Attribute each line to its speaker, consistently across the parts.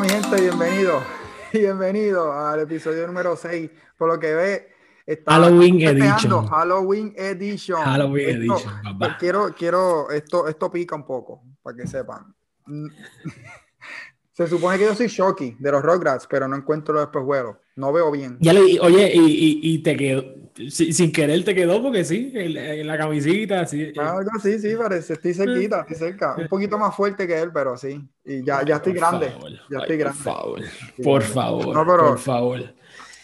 Speaker 1: Mi gente, bienvenido. Bienvenido al episodio número 6. Por lo que ve, está
Speaker 2: Halloween Edition.
Speaker 1: Halloween Edition.
Speaker 2: Halloween
Speaker 1: Esto-
Speaker 2: Edition, papá.
Speaker 1: Quiero, quiero, esto, esto pica un poco, para que sepan. Mm. Se supone que yo soy Shocky de los Rugrats, pero no encuentro los espejuelos. No veo bien.
Speaker 2: Ya le, oye, y, y, y te quedó, si- sin querer te quedó, porque sí, en, en la camisita, sí.
Speaker 1: Algo sí, sí, parece. Estoy cerquita, estoy cerca. Un poquito más fuerte que él, pero sí. Y ya, ya estoy grande.
Speaker 2: favor,
Speaker 1: Ya estoy grande.
Speaker 2: Por favor, por favor,
Speaker 1: No, pero-
Speaker 2: por favor.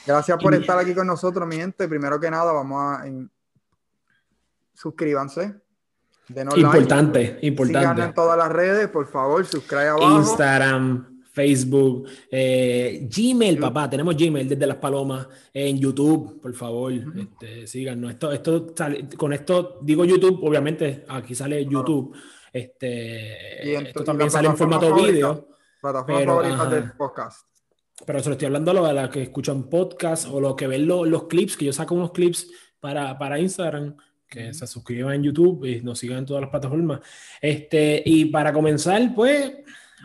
Speaker 1: Gracias por
Speaker 2: Y-
Speaker 1: estar aquí con nosotros, mi gente. Primero que nada, vamos a en- suscríbanse. Denos like.
Speaker 2: Importante,
Speaker 1: Síganos en
Speaker 2: importante.
Speaker 1: todas las redes, por favor, suscríbete abajo.
Speaker 2: Instagram, Facebook, eh, Gmail, papá, tenemos Gmail desde las palomas, en YouTube, por favor, este, síganos. Esto, esto sale- con esto digo YouTube, obviamente, aquí sale YouTube. Este,
Speaker 1: Y
Speaker 2: esto también
Speaker 1: la
Speaker 2: sale en formato vídeo.
Speaker 1: Plataforma
Speaker 2: pero,
Speaker 1: favorita
Speaker 2: ajá.
Speaker 1: del podcast.
Speaker 2: Pero se lo estoy hablando a los a los que escuchan podcast o los que ven lo- los clips, que yo saco unos clips para, para Instagram, que se suscriban en YouTube y nos sigan en todas las plataformas. Este, y para comenzar, pues,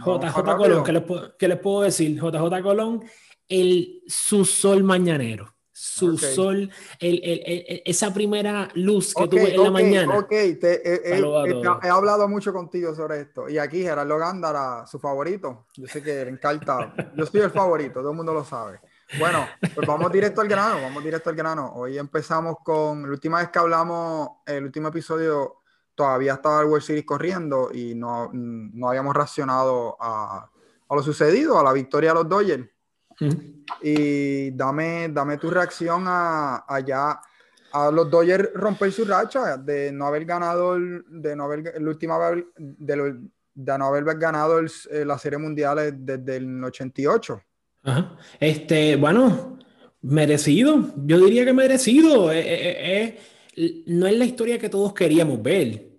Speaker 2: JJ. Colón, ¿qué les, puedo- qué les puedo decir? JJ Colón, el, su sol mañanero. Su
Speaker 1: Ok.
Speaker 2: sol, el, el- esa primera luz que
Speaker 1: Ok,
Speaker 2: tuve en la
Speaker 1: ok,
Speaker 2: mañana.
Speaker 1: ok. Te- he- he- he,
Speaker 2: todos.
Speaker 1: he hablado mucho contigo sobre esto. Y aquí Gerardo Gándara, su favorito. Yo sé que le encanta. Yo soy el favorito, todo el mundo lo sabe. Bueno, pues vamos directo al grano, vamos directo al grano. Hoy empezamos con, la última vez que hablamos, el último episodio, todavía estaba el World Series corriendo y no, no habíamos reaccionado a, a lo sucedido, a la victoria de los Dodgers. Y dame, dame tu reacción a, a los Dodgers romper su racha de no haber ganado el, de no haber el última de, lo- de no haber ganado el- eh, la serie mundial desde el 88.
Speaker 2: Ajá. Este, bueno, merecido. Yo diría que merecido. Eh, eh, no es la historia que todos queríamos ver.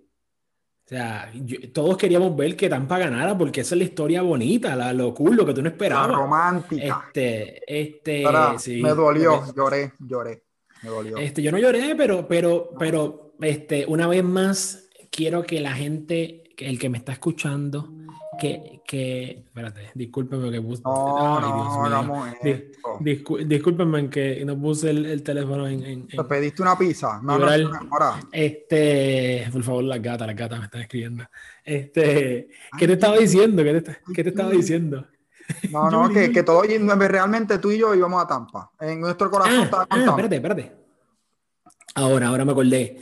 Speaker 2: O sea, yo- todos queríamos ver que Tampa ganara porque esa es la historia bonita, la, lo cool, lo que tú no
Speaker 1: La
Speaker 2: esperabas.
Speaker 1: romántica.
Speaker 2: Este, este, sí,
Speaker 1: me dolió,
Speaker 2: porque-
Speaker 1: lloré, lloré. Me dolió.
Speaker 2: este, yo no lloré, pero, pero, pero, este, una vez más, quiero que la gente, el que me está escuchando, que, que, espérate, discúlpeme que puse.
Speaker 1: no, no,
Speaker 2: discú- discúlpenme que no puse el, el teléfono en, en-
Speaker 1: ¿Te
Speaker 2: en-
Speaker 1: pediste una pizza? No, no, ahora.
Speaker 2: Este, por favor, las gatas, las gatas me están escribiendo. Este, ¿qué te estaba diciendo? ¿Qué te, qué te estaba diciendo?
Speaker 1: No, no, que, que todo, realmente tú y yo íbamos a Tampa. En nuestro corazón
Speaker 2: Ah,
Speaker 1: estaba
Speaker 2: ah, espérate, espérate. Ahora, ahora me acordé.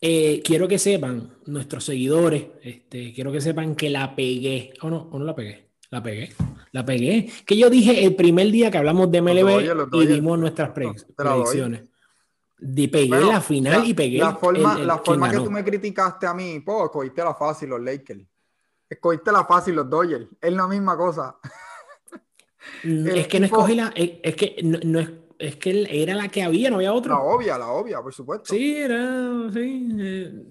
Speaker 2: Eh, quiero que sepan, nuestros seguidores, este, quiero que sepan que la pegué. ¿O no? ¿O no la pegué? La pegué. La pegué. Que yo dije el primer día que hablamos de MLB
Speaker 1: los
Speaker 2: y dimos nuestras pre-
Speaker 1: doy.
Speaker 2: predicciones. Di- pegué
Speaker 1: Bueno,
Speaker 2: la final
Speaker 1: la,
Speaker 2: y pegué
Speaker 1: la forma,
Speaker 2: el- el-
Speaker 1: la forma que tú me criticaste a mí, pues, escogiste la fácil los Lakers. Escogiste la fácil los Dodgers. Es la misma cosa.
Speaker 2: Mm, Es que no escogí la. Es, es que no, no es, es que era la que había, no había
Speaker 1: La
Speaker 2: otra.
Speaker 1: obvia, la obvia, por supuesto.
Speaker 2: Sí, era. Sí. eh,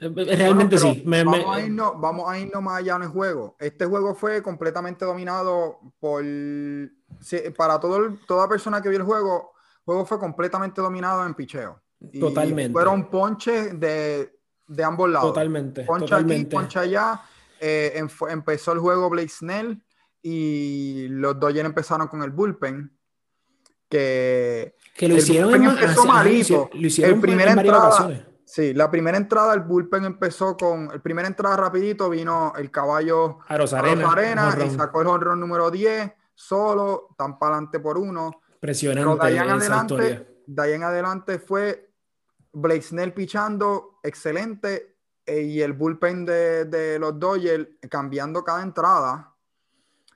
Speaker 2: eh,
Speaker 1: Bueno,
Speaker 2: realmente sí. Me- me-
Speaker 1: vamos, a irnos, vamos a irnos más allá en el juego. Este juego fue completamente dominado por. para todo, toda persona que vio el juego, el juego fue completamente dominado en picheo. Y
Speaker 2: Totalmente.
Speaker 1: Fueron ponches de, de ambos lados.
Speaker 2: Totalmente.
Speaker 1: Poncha aquí,
Speaker 2: totalmente.
Speaker 1: poncha allá. Eh, empezó el juego Blake Snell y los Dodgers empezaron con el bullpen. Que
Speaker 2: Que lo hicieron
Speaker 1: bullpen
Speaker 2: en,
Speaker 1: empezó malito.
Speaker 2: Lo hicieron
Speaker 1: El primera
Speaker 2: en
Speaker 1: entrada-
Speaker 2: ocasiones.
Speaker 1: sí, la primera entrada el bullpen empezó con. El primera entrada rapidito vino el caballo
Speaker 2: A Rosarena.
Speaker 1: Arena, y sacó el honrón número 10 solo, tan para adelante por uno. Pero
Speaker 2: Impresionante
Speaker 1: de ahí en adelante,
Speaker 2: historia.
Speaker 1: de ahí en adelante fue Blake Snell pichando, excelente, eh, y el bullpen de, de los Dodgers cambiando cada entrada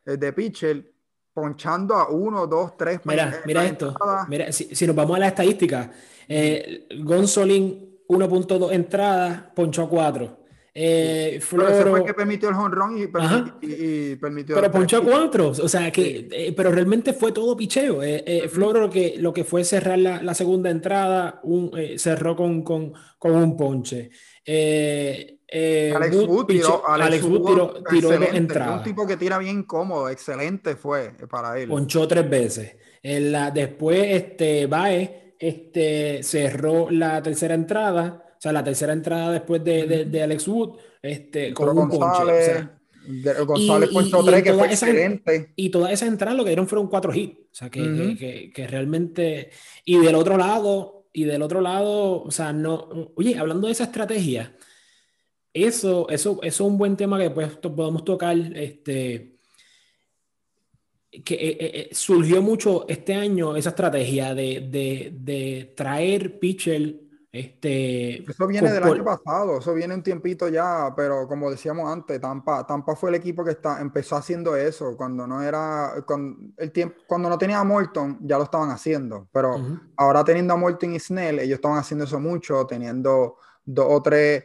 Speaker 1: eh, de pitcher, ponchando a uno, dos, tres.
Speaker 2: Mira, mira esto.
Speaker 1: entrada.
Speaker 2: Mira, si, si nos vamos a la estadística, eh, Gonzolin 1.2 entradas, ponchó a 4. Eh,
Speaker 1: Pero ese fue
Speaker 2: Floro,
Speaker 1: el que permitió el honrón y, y- y permitió.
Speaker 2: pero ponchó. 4. O sea que, eh, pero realmente fue todo picheo. Eh, eh, Floro lo que, lo que fue cerrar la, la segunda entrada, un, cerró con, con, con un ponche. Eh, eh,
Speaker 1: Alex
Speaker 2: Wood
Speaker 1: Wood tiró,
Speaker 2: pichó-
Speaker 1: Alex
Speaker 2: Wood tiró, tiró dos
Speaker 1: excelente, Un
Speaker 2: entradas.
Speaker 1: tipo que tira bien cómodo, excelente fue para él.
Speaker 2: ponchó tres veces. En la, después, este, Bae este, cerró la tercera entrada, o sea, la tercera entrada después de, de- de Alex Wood, este, con un ponche. O
Speaker 1: González,
Speaker 2: sea,
Speaker 1: González ponchó tres, que fue excelente.
Speaker 2: Y todas esas entradas lo que dieron fueron cuatro hits. O sea, que, que, que, realmente. Y del otro lado, y del otro lado, o sea, no. Oye, hablando de esa estrategia, eso, eso, eso es un buen tema que pues, podemos tocar. Este, que eh, eh, eh, surgió mucho este año esa estrategia de, de, de traer pitcher este,
Speaker 1: eso viene del año pasado, eso viene un tiempito ya, pero como decíamos antes, Tampa, Tampa fue el equipo que está, empezó haciendo eso cuando no era, con el tiempo, cuando no tenía a Morton, ya lo estaban haciendo, pero ahora teniendo a Morton y Snell, ellos estaban haciendo eso mucho, teniendo dos o tres,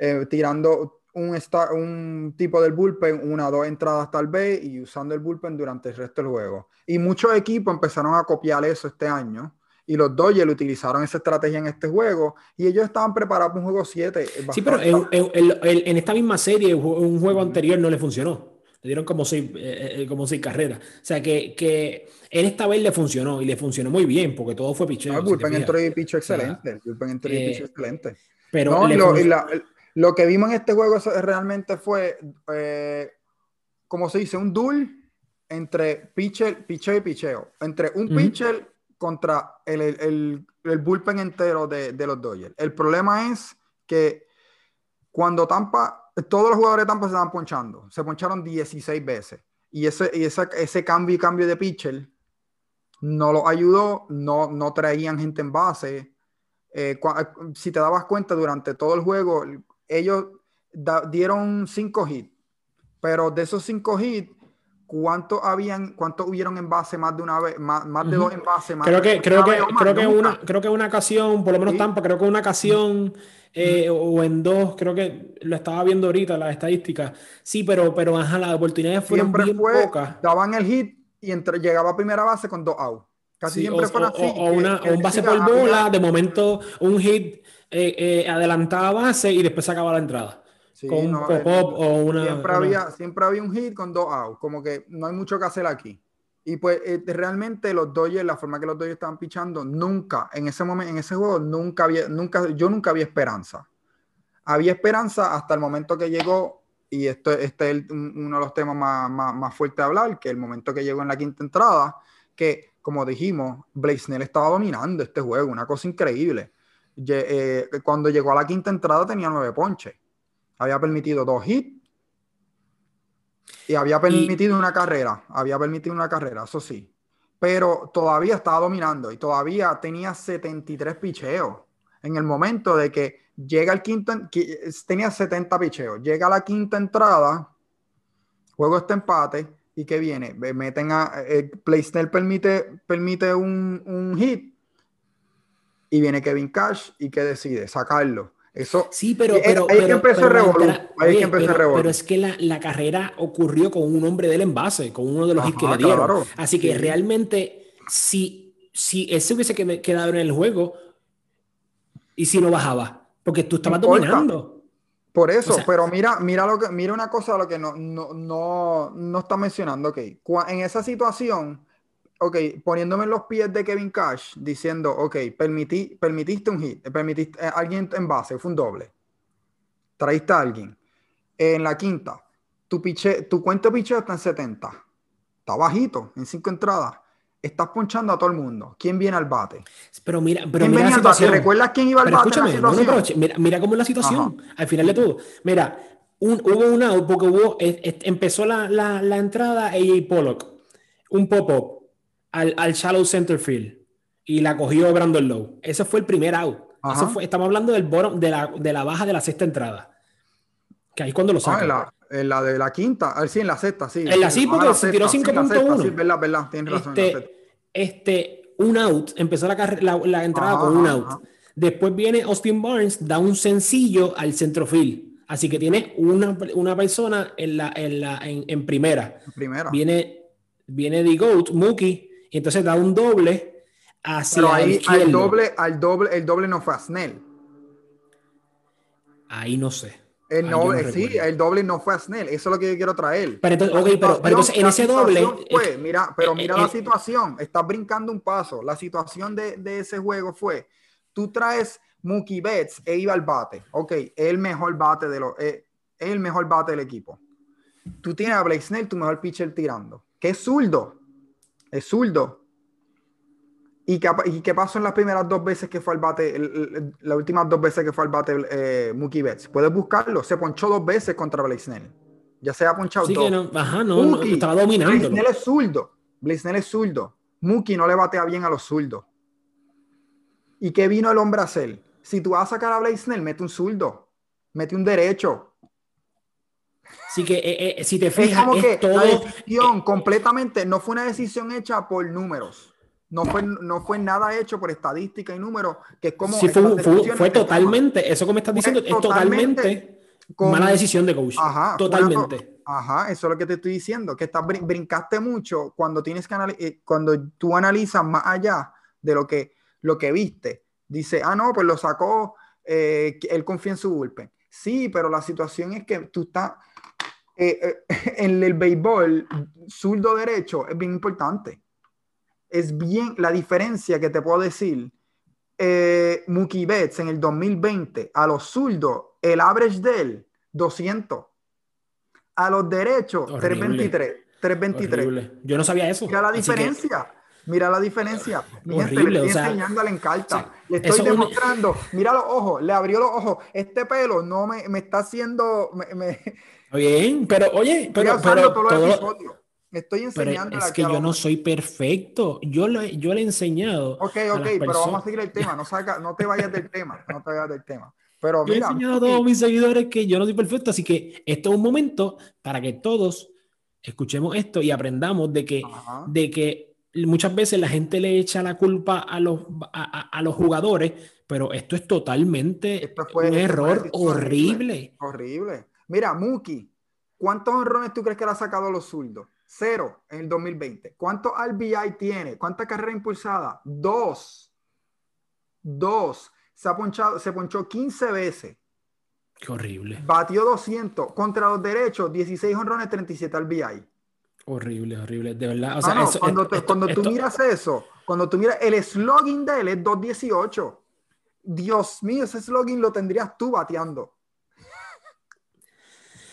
Speaker 1: eh, tirando un, un tipo del bullpen, una o dos entradas tal vez, y usando el bullpen durante el resto del juego. Y muchos equipos empezaron a copiar eso este año y los Dodgers utilizaron esa estrategia en este juego y ellos estaban preparados para un juego 7.
Speaker 2: Sí, pero en, esta misma serie, un juego anterior no le funcionó. Le dieron como seis, eh, eh, como seis carreras. O sea que, que, en esta vez le funcionó y le funcionó muy bien porque todo fue picheo.
Speaker 1: el bullpen entró y pichó excelente. el bullpen entró y eh, excelente. Pero lo, lo, que vimos en este juego realmente fue, como se dice, un duel entre pitcher, picheo y picheo. Entre un pitcher contra el, el, el bullpen entero de, de, los Dodgers. El problema es que cuando Tampa, todos los jugadores de Tampa se estaban ponchando, se poncharon 16 veces. Y ese, y ese, ese cambio y cambio de pitcher no lo ayudó, no, no traían gente en base. Eh, si te dabas cuenta, durante todo el juego, ellos dieron 5 hits, pero de esos 5 hits, ¿Cuántos habían, cuántos hubieron en base más de una vez, más, más de dos en base?
Speaker 2: creo que, creo que, creo que una, creo que una ocasión, por lo menos Tampa, creo que una ocasión eh, o en dos, creo que lo estaba viendo ahorita las estadísticas. Sí, pero, pero ajá, las oportunidades fueron bien pocas.
Speaker 1: Daban el hit y entre, llegaba a primera base con dos outs. Casi siempre
Speaker 2: o, así. O, una, un base por bola, de momento un hit eh, eh, adelantaba base y después sacaba la entrada con un pop-up o una
Speaker 1: siempre, Había, siempre había un hit con dos outs, como que no hay mucho que hacer aquí. Y pues eh, realmente los Dodgers, la forma que los Dodgers estaban pichando, nunca, en ese momento, en ese juego, nunca había, nunca, yo nunca había esperanza. Había esperanza hasta el momento que llegó, y esto, este es uno de los temas más, más, más fuertes de hablar, que el momento que llegó en la quinta entrada, que como dijimos, Snell estaba dominando este juego, una cosa increíble. Eh, cuando llegó a la quinta entrada tenía nueve ponches. Había permitido dos hits. Y había permitido una carrera, había permitido una carrera, eso sí, pero todavía estaba dominando y todavía tenía 73 picheos. En el momento de que llega el quinto, tenía 70 picheos, llega a la quinta entrada, juego este empate y que viene, meten a, el PlayStation permite, permite un, un hit y viene Kevin Cash y que decide sacarlo eso,
Speaker 2: sí, pero, pero,
Speaker 1: ahí que empezó
Speaker 2: pero, es que la, la, carrera ocurrió con un hombre del envase, con uno de los hits que le dieron. Así que realmente, si, si ese hubiese quedado en el juego, y si no bajaba, porque tú estabas dominando.
Speaker 1: Por eso, pero mira, mira lo que, mira una cosa lo que no, no, no, no está mencionando, ok. En esa situación, ok, poniéndome en los pies de Kevin Cash, diciendo, ok, permití, permitiste un hit, permitiste a eh, alguien en base, fue un doble. Traíste a alguien. En la quinta, tu, piche, tu cuenta picheo está en 70. Está bajito, en cinco entradas. Estás ponchando a todo el mundo. ¿Quién viene al bate?
Speaker 2: Pero mira, pero mira la situación.
Speaker 1: ¿Recuerdas quién iba al bate?
Speaker 2: mira, mira, cómo es la situación. Al final de todo. Mira, hubo una, porque hubo, empezó la, la, la entrada AJ Pollock. Un pop-up al, al shallow center field y la cogió Brandon Lowe. Ese fue el primer out. estamos hablando del bottom, de, la, de la baja de la sexta entrada. Que ahí es cuando lo ah,
Speaker 1: saca. en, la, de la quinta, ah, sí, en la sexta, sí.
Speaker 2: En la sí, porque se tiró 5.1.
Speaker 1: Sí, verdad, verdad, tienes razón.
Speaker 2: Este, este, un out, empezó la, la, entrada con un out. Después viene Austin Barnes, da un sencillo al centrofield. Así que tiene una, una persona en, la, en, la, en, primera.
Speaker 1: primera.
Speaker 2: Viene, viene The Goat, Mookie, y entonces da un doble hacia Pero ahí,
Speaker 1: al doble, al doble, el doble no fue a Snell.
Speaker 2: Ahí no sé.
Speaker 1: El sí, el doble no fue a Snell. Eso es lo que yo quiero traer.
Speaker 2: Pero entonces, pero, entonces en ese doble.
Speaker 1: Fue, mira, pero mira la situación. Estás brincando un paso. La situación de, de ese juego fue: tú traes Mookie Betts e iba al bate. Ok, el mejor bate de los. el mejor bate del equipo. tú tienes a Blake Snell, tu mejor pitcher tirando, que es zurdo. Es zurdo. ¿Y qué, ¿Y qué, pasó en las primeras dos veces que fue al bate, las últimas dos veces que fue al bate eh, Mookie Betts? Puedes buscarlo. Se ponchó dos veces contra Blake Snell. Ya se ha ponchado
Speaker 2: sí
Speaker 1: dos.
Speaker 2: Que no, ajá, no, no, estaba dominando.
Speaker 1: Blake Snell es zurdo. Blake Snell es zurdo. Mookie no le batea bien a los zurdos. ¿Y qué vino el hombre a hacer? Si tú vas a sacar a Blake Snell, mete un zurdo. Mete un derecho.
Speaker 2: Así que eh, eh, si te fijas,
Speaker 1: es como que
Speaker 2: todo,
Speaker 1: la decisión completamente no fue una decisión hecha por números. No fue, no fue nada hecho por estadística y números, que es como...
Speaker 2: Sí, fue, fue, fue totalmente, eso que me estás diciendo, es totalmente, con, mala decisión de coach.
Speaker 1: Ajá,
Speaker 2: totalmente.
Speaker 1: ajá, eso es lo que te estoy diciendo, que estás, brincaste mucho cuando tienes que eh, cuando tú analizas más allá de lo que, lo que viste. Dice, ah, no, pues lo sacó, eh, él confía en su bullpen. Sí, pero la situación es que tú estás... Eh, en el béisbol, zurdo derecho es bien importante es bien la diferencia que te puedo decir. Eh, Mookie Betts en el 2020, a los zurdos, el average de él, 200. A los derechos, 323. 323.
Speaker 2: Yo no sabía eso.
Speaker 1: Mira la diferencia. Mira la diferencia. Mi gente, le estoy enseñando, le estoy demostrando. Mira los ojos, le abrió los ojos. Este pelo no me, me está haciendo. Me,
Speaker 2: Bien, pero oye, pero, pero todo,
Speaker 1: estoy enseñando.
Speaker 2: es que yo no soy perfecto. Yo, lo, yo le he enseñado.
Speaker 1: Ok, ok, pero vamos a seguir el tema. No, saca, no te vayas del tema. No te vayas del tema. Pero
Speaker 2: yo he enseñado a todos mis seguidores que yo no soy perfecto. Así que esto es un momento para que todos escuchemos esto y aprendamos de que, de que muchas veces la gente le echa la culpa a los, a, a los jugadores, pero esto es totalmente un error horrible.
Speaker 1: Horrible. Mira, Muki, ¿cuántos honrones tú crees que le ha sacado a los zurdos? Cero en el 2020. ¿Cuántos RBI tiene? ¿Cuánta carrera impulsada? Dos. Dos. Se ha ponchado, se ponchó 15 veces.
Speaker 2: Qué horrible.
Speaker 1: Batió 200 contra los derechos, 16 honrones, 37 RBI.
Speaker 2: Horrible, horrible, de verdad. O
Speaker 1: sea, cuando, cuando tú miras eso, cuando tú miras el slogan de él es 218. Dios mío, ese slogan lo tendrías tú bateando.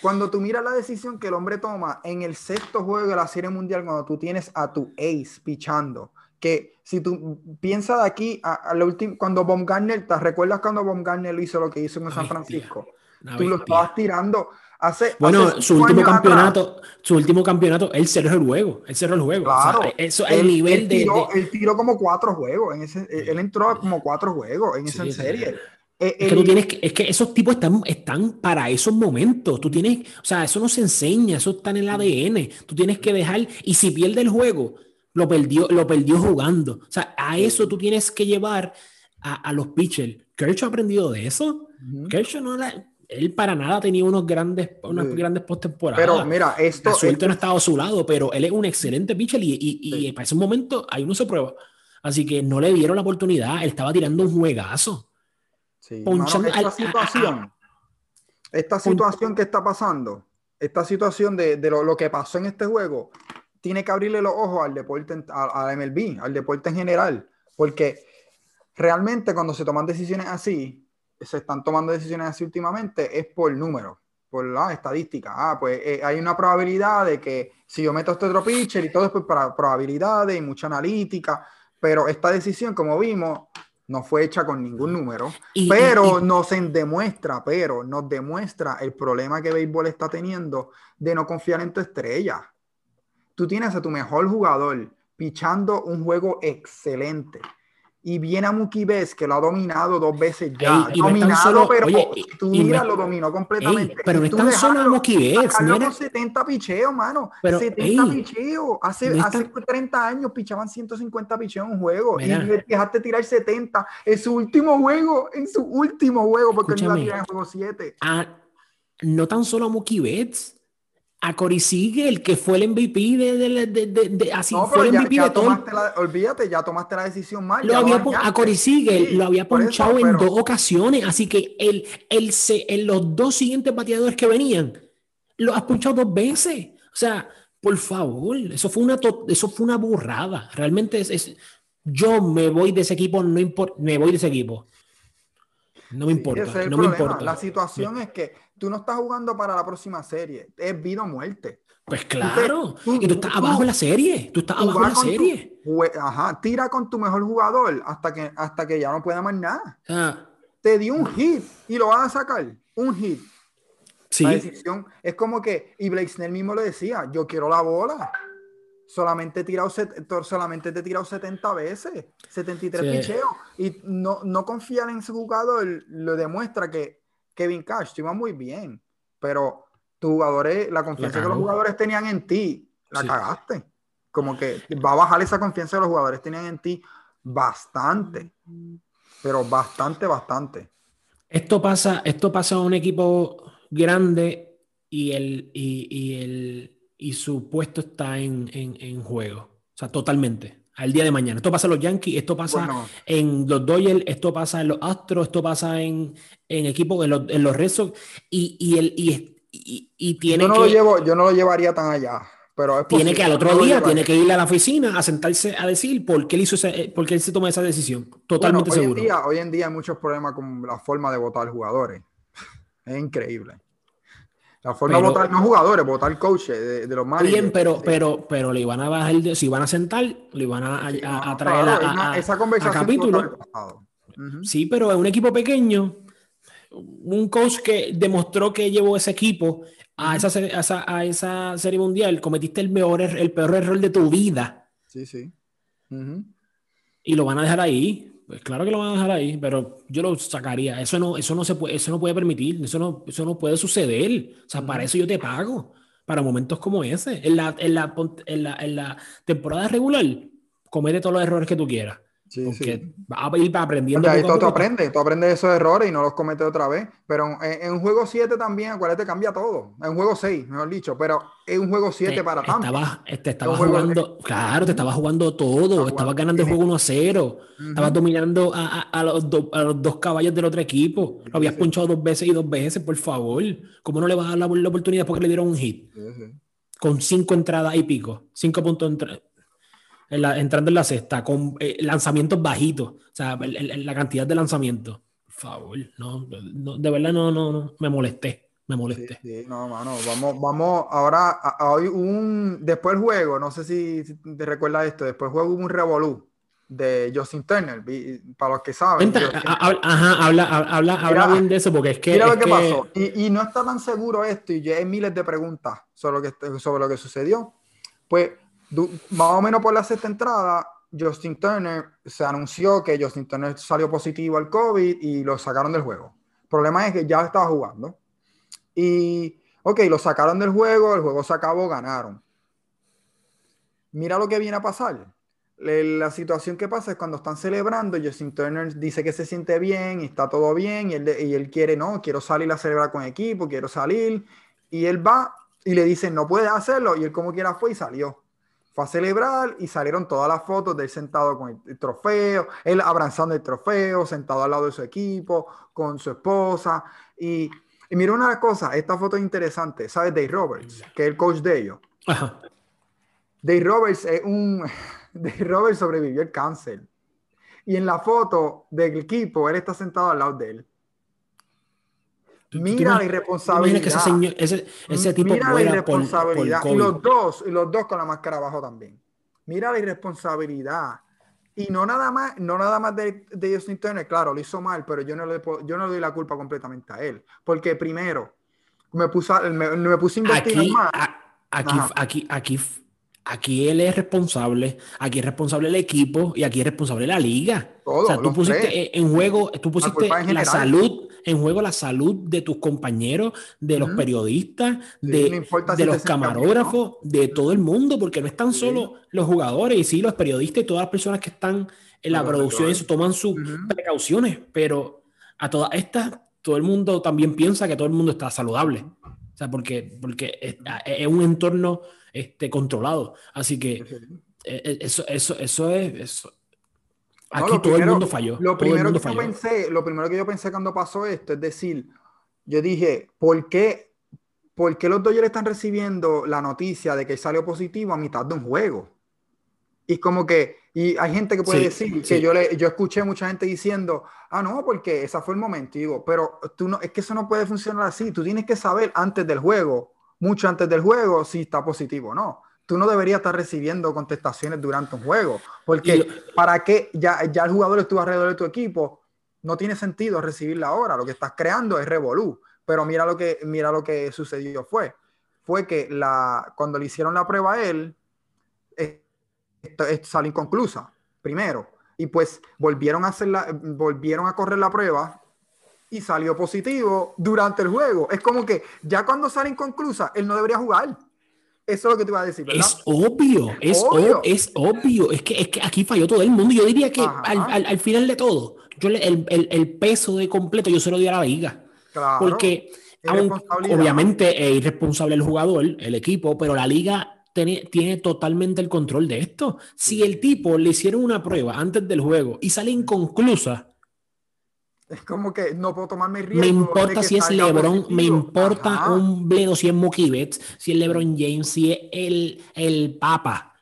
Speaker 1: Cuando tú miras la decisión que el hombre toma en el sexto juego de la Serie Mundial, cuando tú tienes a tu ace pichando, que si tú piensas de aquí a, lo último, cuando Baumgartner, ¿te recuerdas cuando Baumgartner hizo lo que hizo en San Francisco? tú lo estabas tirando. Hace,
Speaker 2: bueno, su último campeonato, su último campeonato, él cerró el juego, él cerró el juego.
Speaker 1: Claro,
Speaker 2: eso, el nivel de,
Speaker 1: Él tiró como cuatro juegos, en ese, él entró como cuatro juegos en esa serie.
Speaker 2: Eh, es, que tú tienes que, es que esos tipos están, están para esos momentos. Tú tienes, o sea, eso no se enseña, eso está en el ADN. Tú tienes que dejar, y si pierde el juego, lo perdió, lo perdió jugando. O sea, a eso tú tienes que llevar a, a los pitchers. Kershaw ha aprendido de eso. Kershaw no él para nada tenía unos grandes, unas grandes postemporadas.
Speaker 1: Pero mira, esto.
Speaker 2: La suerte no estaba a su lado, pero él es un excelente pitcher y, y, y para ese momento ahí uno se prueba. Así que no le dieron la oportunidad. Él estaba tirando un juegazo
Speaker 1: esta situación, esta situación que está pasando, esta situación de, de lo, lo, que pasó en este juego, tiene que abrirle los ojos al deporte, a, MLB, al deporte en general, porque realmente cuando se toman decisiones así, se están tomando decisiones así últimamente, es por números, por la estadística. Ah, pues eh, hay una probabilidad de que si yo meto este otro pitcher y todo es para probabilidades y mucha analítica, pero esta decisión, como vimos, no fue hecha con ningún número, pero nos demuestra, pero nos demuestra el problema que béisbol está teniendo de no confiar en tu estrella. Tú tienes a tu mejor jugador pichando un juego excelente y viene a Mookie Betts que lo ha dominado dos veces ya. dominado, pero tú mira, lo dominó completamente.
Speaker 2: pero no es tan solo.
Speaker 1: No era... 70 picheos, mano. Pero, 70 picheos. Hace, hace 30 años pichaban 150 picheos en un juego. Y dejaste tirar 70 en su último juego. En su último juego, porque no iba a tirar en juego 7.
Speaker 2: Ah, no tan solo a Mookie Betts a Cory el que fue el MVP de, de, de, de así fue el MVP
Speaker 1: ya
Speaker 2: de todo.
Speaker 1: La, olvídate, ya tomaste la decisión mal.
Speaker 2: Lo había, a Cory lo había ponchado en dos ocasiones, así que el, el, en los dos siguientes bateadores que venían, lo has ponchado dos veces. O sea, por favor, eso fue una, eso fue una burrada. Realmente es, es yo me voy de ese equipo, no importa, me voy de ese equipo. No me importa, no me importa.
Speaker 1: La situación es que tú no estás jugando para la próxima serie, es vida o muerte.
Speaker 2: Pues claro, y tú estás abajo en la serie, tú estás abajo en la serie.
Speaker 1: ajá, tira con tu mejor jugador hasta que, hasta que ya no pueda más nada. Te dio un hit y lo vas a sacar, un hit. Sí. La decisión es como que, y Blake Snell mismo lo decía, yo quiero la bola. Solamente, tirado, solamente te he tirado 70 veces, 73 picheos. Y no, no confiar en ese jugador lo demuestra que Kevin Cash te iba muy bien, pero tus jugadores, la confianza que los jugadores tenían en ti, la cagaste. Como que va a bajar esa confianza que los jugadores tenían en ti bastante, pero bastante, bastante.
Speaker 2: Esto pasa, esto pasa a un equipo grande y el, y, el, y su puesto está en, en, juego. O sea, totalmente. Al día de mañana. Esto pasa en los Yankees, esto pasa en los Dodgers, esto pasa en los Astros, esto pasa en, en equipos, en los, en los Red y, y, el, y y, tiene
Speaker 1: yo no lo llevo, yo no lo llevaría tan allá. Pero
Speaker 2: tiene que al otro día tiene que ir a la oficina a sentarse a decir por qué él hizo por qué él se tomó esa decisión. Totalmente
Speaker 1: hoy
Speaker 2: seguro.
Speaker 1: En día, hoy en día hay muchos problemas con la forma de votar jugadores. Es increíble. La forma de votar no jugadores, votar coaches de, los managers.
Speaker 2: Bien, pero, pero, pero le iban a bajar, si iban a sentar, le iban a, a, traer a, esa conversación capítulo. Sí, pero en un equipo pequeño un coach que demostró que llevó ese equipo a, esa, a, esa, serie mundial, cometiste el, peor, er, el peor error de tu vida.
Speaker 1: Sí, sí.
Speaker 2: Y lo van a dejar ahí. Pues claro que lo van a dejar ahí, pero yo lo sacaría. Eso no, eso no se puede, eso no puede permitir, eso no, eso no puede suceder. O sea, para eso yo te pago. Para momentos como ese. En la, en la, en la, en la temporada regular, comete todos los errores que tú quieras. Sí, porque va a ir aprendiendo.
Speaker 1: Porque ahí tú, aprendes, tú aprendes esos errores y no los cometes otra vez. Pero en, un juego 7 también, acuérdate, cambia todo. En un juego 6, mejor dicho, pero es un juego 7 para Tampa.
Speaker 2: Estaba, te estaba jugando, claro, te estaba jugando todo. Estabas ganando el juego 1 a 0. Estabas dominando a, a, los a, los dos caballos del otro equipo. Lo habías punchado dos veces y dos veces, por favor. ¿Cómo no le vas a dar la, la oportunidad porque le dieron un hit? Con cinco entradas y pico. Cinco puntos de entrando en la cesta, con eh, lanzamientos bajitos, o sea, la cantidad de lanzamientos. Por favor, no, de verdad no, no, no, me molesté, me molesté.
Speaker 1: Sí, no, mano, vamos, vamos, ahora, hoy un, después del juego, no sé si, te recuerdas esto, después juego un revolú de Justin Turner, para los que saben.
Speaker 2: ajá, habla, habla, habla bien de eso, porque es que...
Speaker 1: Mira
Speaker 2: lo
Speaker 1: que, pasó, y, y, no está tan seguro esto, y hay miles de preguntas sobre lo que, sobre lo que sucedió. Pues más o menos por la sexta entrada, Justin Turner se anunció que Justin Turner salió positivo al COVID y lo sacaron del juego. El problema es que ya estaba jugando. Y, ok, lo sacaron del juego, el juego se acabó, ganaron. Mira lo que viene a pasar. La situación que pasa es cuando están celebrando, Justin Turner dice que se siente bien está todo bien y él, y él quiere, no, quiero salir a celebrar con equipo, quiero salir. Y él va y le dicen, no puedes hacerlo. Y él como quiera fue y salió fue a celebrar y salieron todas las fotos de él sentado con el, trofeo, él abrazando el trofeo, sentado al lado de su equipo, con su esposa. Y, y mira una cosa, esta foto es interesante, ¿sabes? Dave Roberts, que es el coach de ellos. Dave Roberts es un... Dave Roberts sobrevivió el cáncer. Y en la foto del equipo, él está sentado al lado de él. Mira la irresponsabilidad. Que ese, señor, ese, tipo Mira la irresponsabilidad. y los dos, y los dos con la máscara abajo también. Mira la irresponsabilidad. Y no nada más, no nada más de, de Justin Turner, claro, lo hizo mal, pero yo no le yo no le doy la culpa completamente a él. Porque primero, me puse, me, me puse a investigar
Speaker 2: aquí, más. aquí, aquí, aquí, aquí él es responsable, aquí es responsable el equipo y aquí es responsable la liga. o sea, tú pusiste en juego, tú pusiste la salud en juego la salud de tus compañeros, de los periodistas, de, de los camarógrafos, de todo el mundo, porque no están solo los jugadores, y sí, los periodistas y todas las personas que están en la producción, eso toman sus precauciones, pero a todas estas, todo el mundo también piensa que todo el mundo está saludable. O sea, porque, porque es, un entorno este, controlado. Así que e, e, eso, eso, eso es, eso, Aquí todo el mundo falló.
Speaker 1: Lo primero, que Yo pensé, lo primero que yo pensé cuando pasó esto es decir, yo dije, ¿por qué, ¿por qué los Dodgers están recibiendo la noticia de que salió positivo a mitad de un juego? Y como que, Y hay gente que puede decir que yo, le, yo escuché mucha gente diciendo, ah, no, porque ese fue el momento. digo, pero tú no, es que eso no puede funcionar así. Tú tienes que saber antes del juego, mucho antes del juego, si está positivo o no. Tú no deberías estar recibiendo contestaciones durante un juego, porque para qué ya, ya el jugador estuvo alrededor de tu equipo, no tiene sentido recibirla ahora. Lo que estás creando es revolú. Pero mira lo que, mira lo que sucedió fue, fue que la, cuando le hicieron la prueba a él, salió inconclusa, primero. Y pues volvieron a, hacer volvieron a correr la prueba y salió positivo durante el juego. Es como que ya cuando sale inconclusa, él no debería jugar. Eso es lo que te iba a decir,
Speaker 2: Es obvio, es obvio. es obvio. Es que, es que aquí falló todo el mundo. Yo diría que al, al, final de todo, yo el, el, el, peso de completo yo se lo di a la liga. Porque obviamente es irresponsable el jugador, el equipo, pero la liga tiene, totalmente el control de esto. Si el tipo le hicieron una prueba antes del juego y sale inconclusa,
Speaker 1: es como que no puedo tomarme riesgo.
Speaker 2: Me importa si es LeBron, me importa un bledo si es Mookie Betts, si es LeBron James, si es el, el Papa.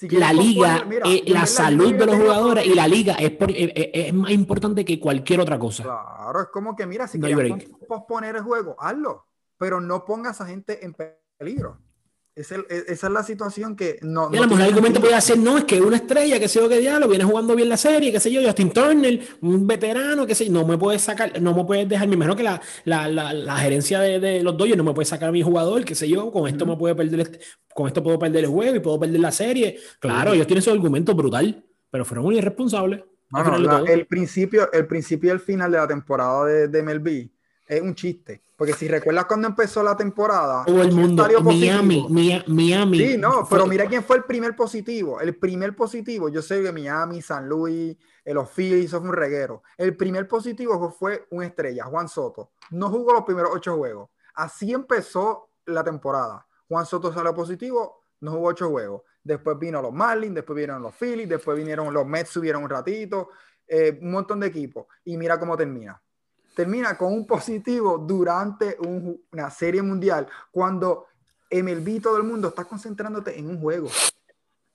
Speaker 2: la liga, eh, la salud de los jugadores y la liga es, eh, eh, es, más importante que cualquier otra cosa.
Speaker 1: Claro, es como que mira, si quieres posponer el juego, hazlo, pero no pongas a gente en peligro. E, esa es la situación que no.
Speaker 2: Y a lo mejor el argumento ser: no, es que una estrella, que sé yo qué diablo, viene jugando bien la serie, que sé yo, Justin Turner, un veterano, que sé yo, no me puedes sacar, no me puedes dejar, me imagino que la, la, la, gerencia de, de, los Dodgers no me puede sacar a mi jugador, que sé yo, con esto me puede perder, este, con esto puedo perder el juego y puedo perder la serie. Claro, ellos tienen su argumento brutal, pero fueron muy irresponsables.
Speaker 1: el, principio, el principio y el final de la temporada de, de MLB es un chiste. Porque si recuerdas cuando empezó la temporada,
Speaker 2: todo el mundo, Miami, Miami.
Speaker 1: Sí, no, pero mira quién fue el primer positivo. El primer positivo, yo sé que Miami, San Luis, los Phillies, eso fue un reguero. El primer positivo fue un estrella, Juan Soto. No jugó los primeros ocho juegos. Así empezó la temporada. Juan Soto salió positivo, no jugó ocho juegos. Después vino los Marlins, después vinieron los Phillies, después vinieron los Mets, subieron un ratito, eh, un montón de equipos. Y mira cómo termina termina con un positivo durante una serie mundial, cuando MLB todo el mundo está concentrándote en un juego.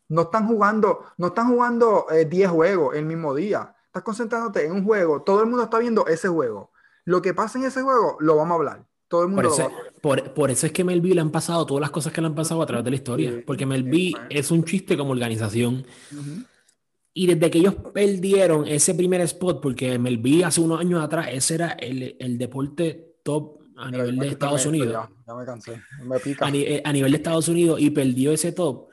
Speaker 1: No están jugando, no están jugando 10 eh, juegos el mismo día. Estás concentrándote en un juego. Todo el mundo está viendo ese juego. Lo que pasa en ese juego lo vamos a hablar. Todo el mundo
Speaker 2: por, eso, por, eso es que MLB le han pasado todas las cosas que le han pasado a través de la historia. porque MLB es un chiste como organización. Y desde que ellos perdieron ese primer spot, porque MLB hace unos años atrás, ese era el, el deporte top a nivel de Estados Unidos.
Speaker 1: Ya, me cansé, me pica.
Speaker 2: Eh, a, nivel de Estados Unidos y perdió ese top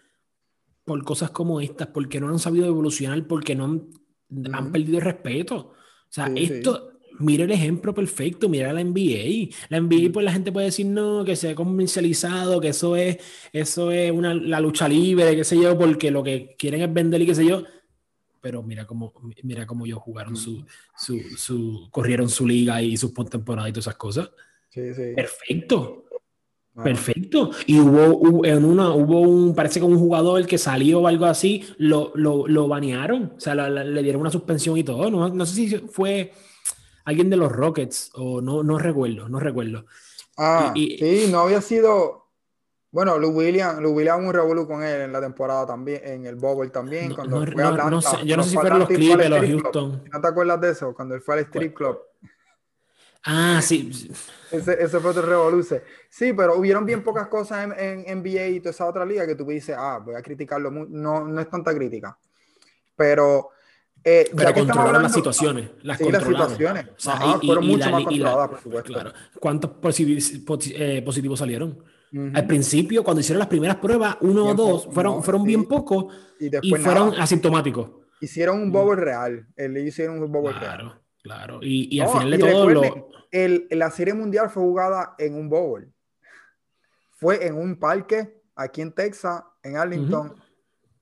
Speaker 2: por cosas como estas, porque no han sabido evolucionar, porque no han, perdido el respeto. O sea, esto, mira el ejemplo perfecto, mira la NBA. La NBA, pues la gente puede decir, no, que se ha comercializado, que eso es, eso es una, la lucha libre, qué sé yo, porque lo que quieren es vender y qué sé yo pero mira cómo, mira cómo ellos jugaron su, su, su, corrieron su liga y sus postemporadas y todas esas cosas.
Speaker 1: Sí, sí.
Speaker 2: Perfecto. Perfecto. Y hubo, en una, hubo un, parece que un jugador que salió o algo así, lo, lo, lo banearon, o sea, le dieron una suspensión y todo. No, no sé si fue alguien de los Rockets o no, no recuerdo, no recuerdo.
Speaker 1: Ah, sí, no había sido, bueno, Lou Williams, Lou Williams un revolú con él en la temporada también, en el Bowl también, cuando fue a Atlanta.
Speaker 2: yo no sé si fueron los Clippers los Houston.
Speaker 1: ¿No te acuerdas de eso? Cuando él fue al strip club.
Speaker 2: Ah, sí.
Speaker 1: Ese, ese fue otro revoluce. Sí, pero hubieron bien pocas cosas en, en, NBA y toda esa otra liga que tú dices, ah, voy a criticarlo. No, no es tanta crítica. Pero...
Speaker 2: Eh, pero controlaron las situaciones. Las
Speaker 1: sí, las situaciones. fueron mucho más controladas, por supuesto.
Speaker 2: Claro. ¿Cuántos eh, positivos salieron? Al principio, cuando hicieron las primeras pruebas, uno o dos, fueron, fueron bien pocos y, fueron asintomáticos.
Speaker 1: Hicieron un bobo real. Le hicieron un bobo real.
Speaker 2: Claro, y, y al final de todo lo...
Speaker 1: el, la serie mundial fue jugada en un bowl. Fue en un parque aquí en Texas, en Arlington.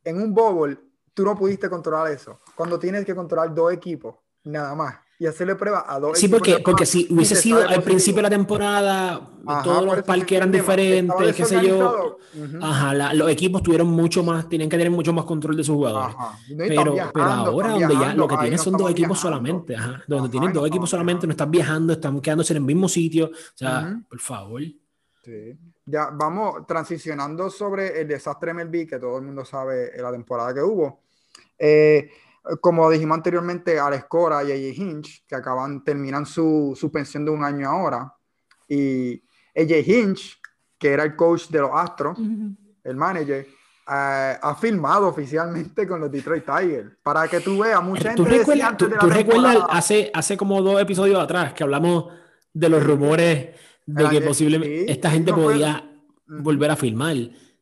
Speaker 1: En un bowl, tú no pudiste controlar eso. Cuando tienes que controlar dos equipos, nada más y hacerle prueba a dos.
Speaker 2: Sí, porque, porque si hubiese sido al principio de la temporada, todos los parques eran diferentes, qué sé yo. Ajá, los equipos tuvieron mucho más, tienen que tener mucho más control de sus jugadores. pero, pero ahora, donde ya lo que tienes son dos equipos solamente, ajá, donde tienen dos equipos solamente, no están viajando, están quedándose en el mismo sitio. O sea, por favor.
Speaker 1: Sí. ya vamos transicionando sobre el desastre MLB, que todo el mundo sabe en la temporada que hubo. Eh, como dijimos anteriormente, Alex Cora y AJ Hinch, que acaban, terminan su suspensión de un año ahora. Y AJ Hinch, que era el coach de los Astros, el manager, eh, ha firmado oficialmente con los Detroit Tigers. Para que tú veas, mucha
Speaker 2: ¿Tú
Speaker 1: gente
Speaker 2: recuerdas, tú, tú recuerdas hace, hace como dos episodios atrás que hablamos de los rumores de que posiblemente esta gente podía volver a filmar?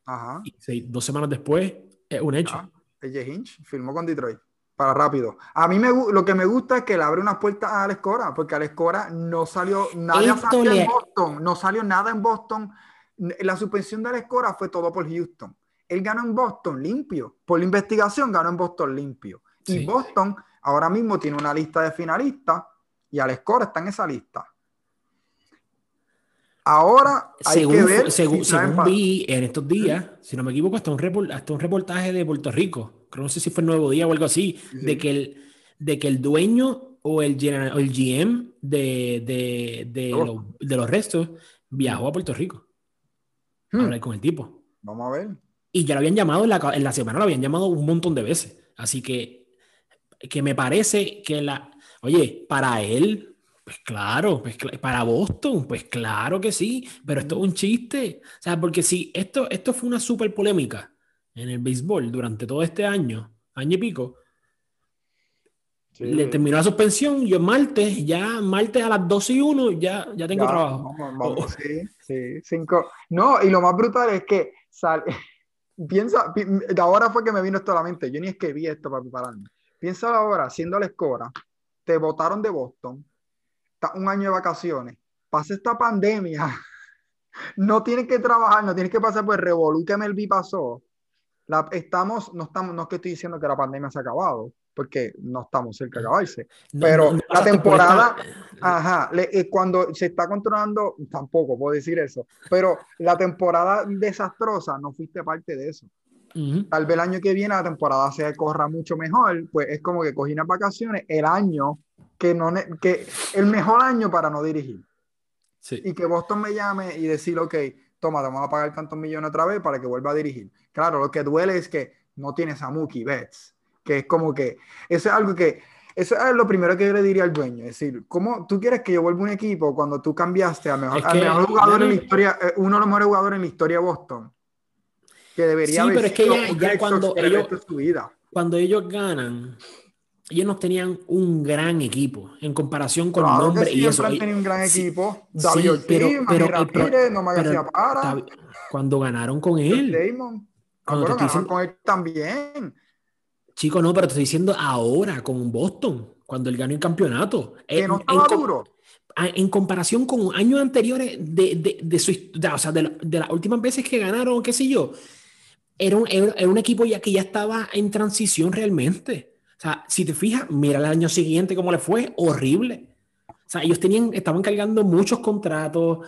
Speaker 1: Ajá.
Speaker 2: Y dos semanas después, es un hecho.
Speaker 1: Ah, AJ Hinch firmó con Detroit. Para rápido. A mí me, lo que me gusta es que le abre unas puertas a Alex Cora, porque Alex Cora no salió nada en Boston, no salió nada en Boston. La suspensión de Alex Cora fue todo por Houston. Él ganó en Boston limpio. Por la investigación ganó en Boston limpio. Y Boston ahora mismo tiene una lista de finalistas y Alex Cora está en esa lista. Ahora hay
Speaker 2: según,
Speaker 1: que ver.
Speaker 2: Según, vi en estos días, si no me equivoco, hasta un, hasta un reportaje de Puerto Rico, no sé si fue el Nuevo Día o algo así, de, que el, de que el dueño o el, el GM de, de, de, oh. de, los restos viajó a Puerto Rico a hmm. hablar con el tipo.
Speaker 1: Vamos a ver.
Speaker 2: Y ya lo habían llamado en la, en la semana, lo habían llamado un montón de veces. Así que, que me parece que la. Oye, para él, pues claro, pues para Boston, pues claro que sí, pero esto es un chiste. O sea, porque si esto, esto fue una súper polémica en el béisbol durante todo este año, año y pico, le terminó la suspensión, yo martes, ya martes a las 12 y 1, ya, ya tengo trabajo.
Speaker 1: Vamos, oh. Sí, sí, cinco. No, y lo más brutal es que piensa, ahora fue que me vino esto a la mente, yo ni escribí esto para prepararme. Piensa ahora, siendo la escora, te votaron de Boston, un año de vacaciones, pasa esta pandemia, no tienes que trabajar, no tienes que pasar por el revolú que pasó. La, estamos, no estamos, no es que estoy diciendo que la pandemia se ha acabado, porque no estamos cerca de acabarse. Pero la temporada, ajá, eh, cuando se está controlando, tampoco puedo decir eso, pero la temporada desastrosa, no fuiste parte de eso. Tal vez el año que viene la temporada se corra mucho mejor, pues es como que cogí unas vacaciones el año que no que el mejor año para no dirigir. Sí. Y que Boston me llame y decir, ok, toma, te vamos a pagar tantos millones otra vez para que vuelva a dirigir. Claro, lo que duele es que no tienes a Mookie Betts, que es como que, eso es algo que, eso es lo primero que yo le diría al dueño, es decir, ¿cómo tú quieres que yo vuelva un equipo cuando tú cambiaste a mejor, al mejor jugador en la historia, eh, uno de los mejores jugadores en la historia de Boston? Que debería
Speaker 2: sí, pero es que ya, cuando ellos, cuando ellos ganan, ellos no tenían un gran equipo en comparación con
Speaker 1: claro
Speaker 2: nombre
Speaker 1: y eso. Han un gran equipo. David sí, pero, Ramírez, no.
Speaker 2: Cuando ganaron con él.
Speaker 1: Damon. Cuando te diciendo, con él también.
Speaker 2: Chico, no, pero te estoy diciendo ahora con Boston, cuando él ganó el campeonato.
Speaker 1: Que en, no estaba
Speaker 2: en,
Speaker 1: duro.
Speaker 2: En comparación con años anteriores de, de, de su, de, o sea, de, de, las últimas veces que ganaron, qué sé yo, era un, era un equipo ya que ya estaba en transición realmente. O sea, si te fijas, mira el año siguiente cómo le fue, horrible. O sea, ellos tenían, estaban cargando muchos contratos.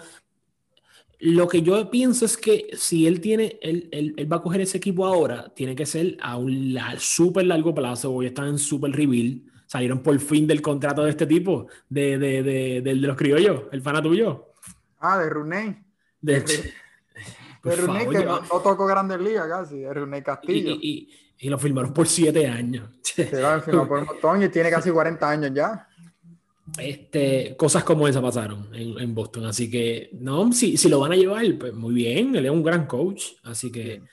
Speaker 2: Lo que yo pienso es que si él tiene, él, él, va a coger ese equipo ahora, tiene que ser a un súper largo plazo. Hoy están en súper reveal. Salieron por fin del contrato de este tipo, de, de, de, de los criollos, el fana tuyo.
Speaker 1: Ah, de Runey. De, de, que no, no, tocó Grandes Ligas casi, de Runey Castillo.
Speaker 2: y, y lo firmaron por siete años.
Speaker 1: Se lo firmó por un montón y tiene casi 40 años ya.
Speaker 2: Este, cosas como esa pasaron en, en Boston. Así que, no, si, si, lo van a llevar, pues muy bien. Él es un gran coach. Así que,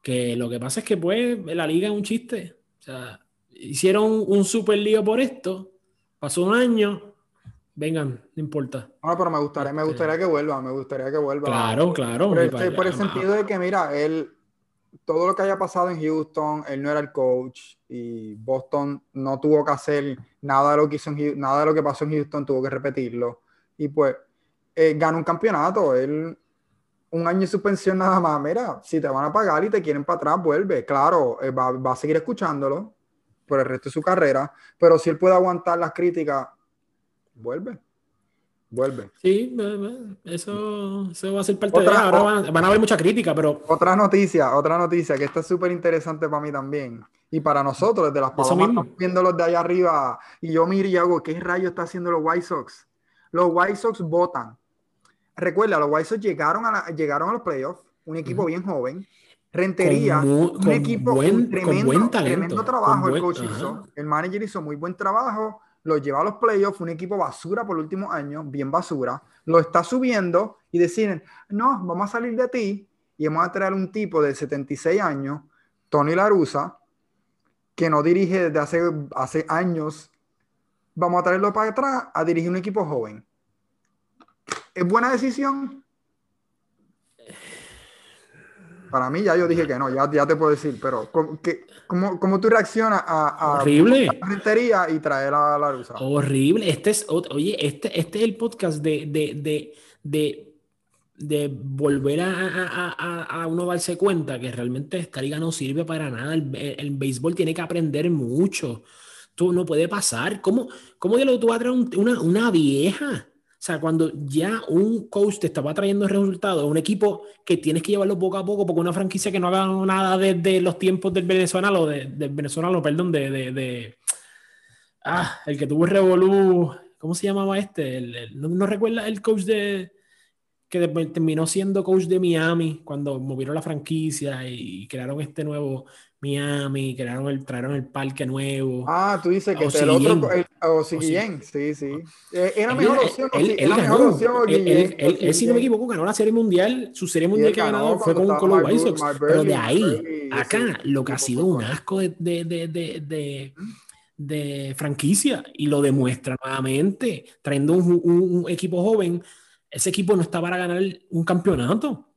Speaker 2: que lo que pasa es que, pues, la liga es un chiste. O sea, hicieron un super lío por esto. Pasó un año. Vengan, no importa.
Speaker 1: No, pero me gustaría, me este gustaría que vuelva. Me gustaría que vuelva.
Speaker 2: Claro, claro.
Speaker 1: Por, el, por el sentido de que, mira, él todo lo que haya pasado en Houston, él no era el coach y Boston no tuvo que hacer nada de lo que hizo en, nada de lo que pasó en Houston, tuvo que repetirlo. Y pues eh, ganó un campeonato, él un año de suspensión nada más, mira, si te van a pagar y te quieren para atrás, vuelve. Claro, eh, va, va, a seguir escuchándolo por el resto de su carrera, pero si él puede aguantar las críticas, vuelve. Vuelve.
Speaker 2: Sí, eso, eso va a ser parte de ahora van, van, a haber mucha crítica, pero.
Speaker 1: Otra noticia, otra noticia que está súper interesante para mí también. Y para nosotros, desde las palomas, viéndolos de allá arriba. Y yo miro y hago, ¿qué rayo está haciendo los White Sox? Los White Sox votan recuerda, los White Sox llegaron a, llegaron a los playoffs, un equipo bien joven. Rentería, un equipo con tremendo, tremendo trabajo el coach hizo. El manager hizo muy buen trabajo, lo lleva a los playoffs, un equipo basura por el último año, bien basura, lo está subiendo y deciden, no, vamos a salir de ti y vamos a traer un tipo de 76 años, Tony Larusa, que no dirige desde hace, hace años, vamos a traerlo para atrás a dirigir un equipo joven. ¿Es buena decisión? Para mí ya yo dije que no, ya, ya te puedo decir, pero ¿cómo, cómo, tú reaccionas a,
Speaker 2: Horrible.
Speaker 1: la y traer a la rusa?
Speaker 2: Horrible. Este es, oye, este, este es el podcast de, de, de, de, de volver a, a, a, uno darse cuenta que realmente esta liga no sirve para nada. El, el, béisbol tiene que aprender mucho. Tú no puede pasar. ¿Cómo, cómo lo tú vas a traer una, una vieja? Sea, cuando ya un coach te estaba trayendo resultados, un equipo que tienes que llevarlo poco a poco, porque una franquicia que no haga nada desde los tiempos del venezolano, de, del venezolano, perdón, de, de, de, Ah, el que tuvo el Revolú, ¿cómo se llamaba este? no, no, recuerda el coach de que después terminó siendo coach de Miami cuando movieron la franquicia y crearon este nuevo Miami, crearon el, trajeron el parque nuevo.
Speaker 1: Ah, tú dices que el otro, el, o sí, sí. Eh, era mejor opción. Era mejor opción.
Speaker 2: Él, si no me equivoco, ganó la Serie Mundial. Su Serie Mundial que ganó fue con, con los White Sox. Pero de ahí, acá, lo que ha sido un asco de, de, de, de, de franquicia y lo demuestra nuevamente, trayendo un, un equipo joven ese equipo no está para ganar un campeonato,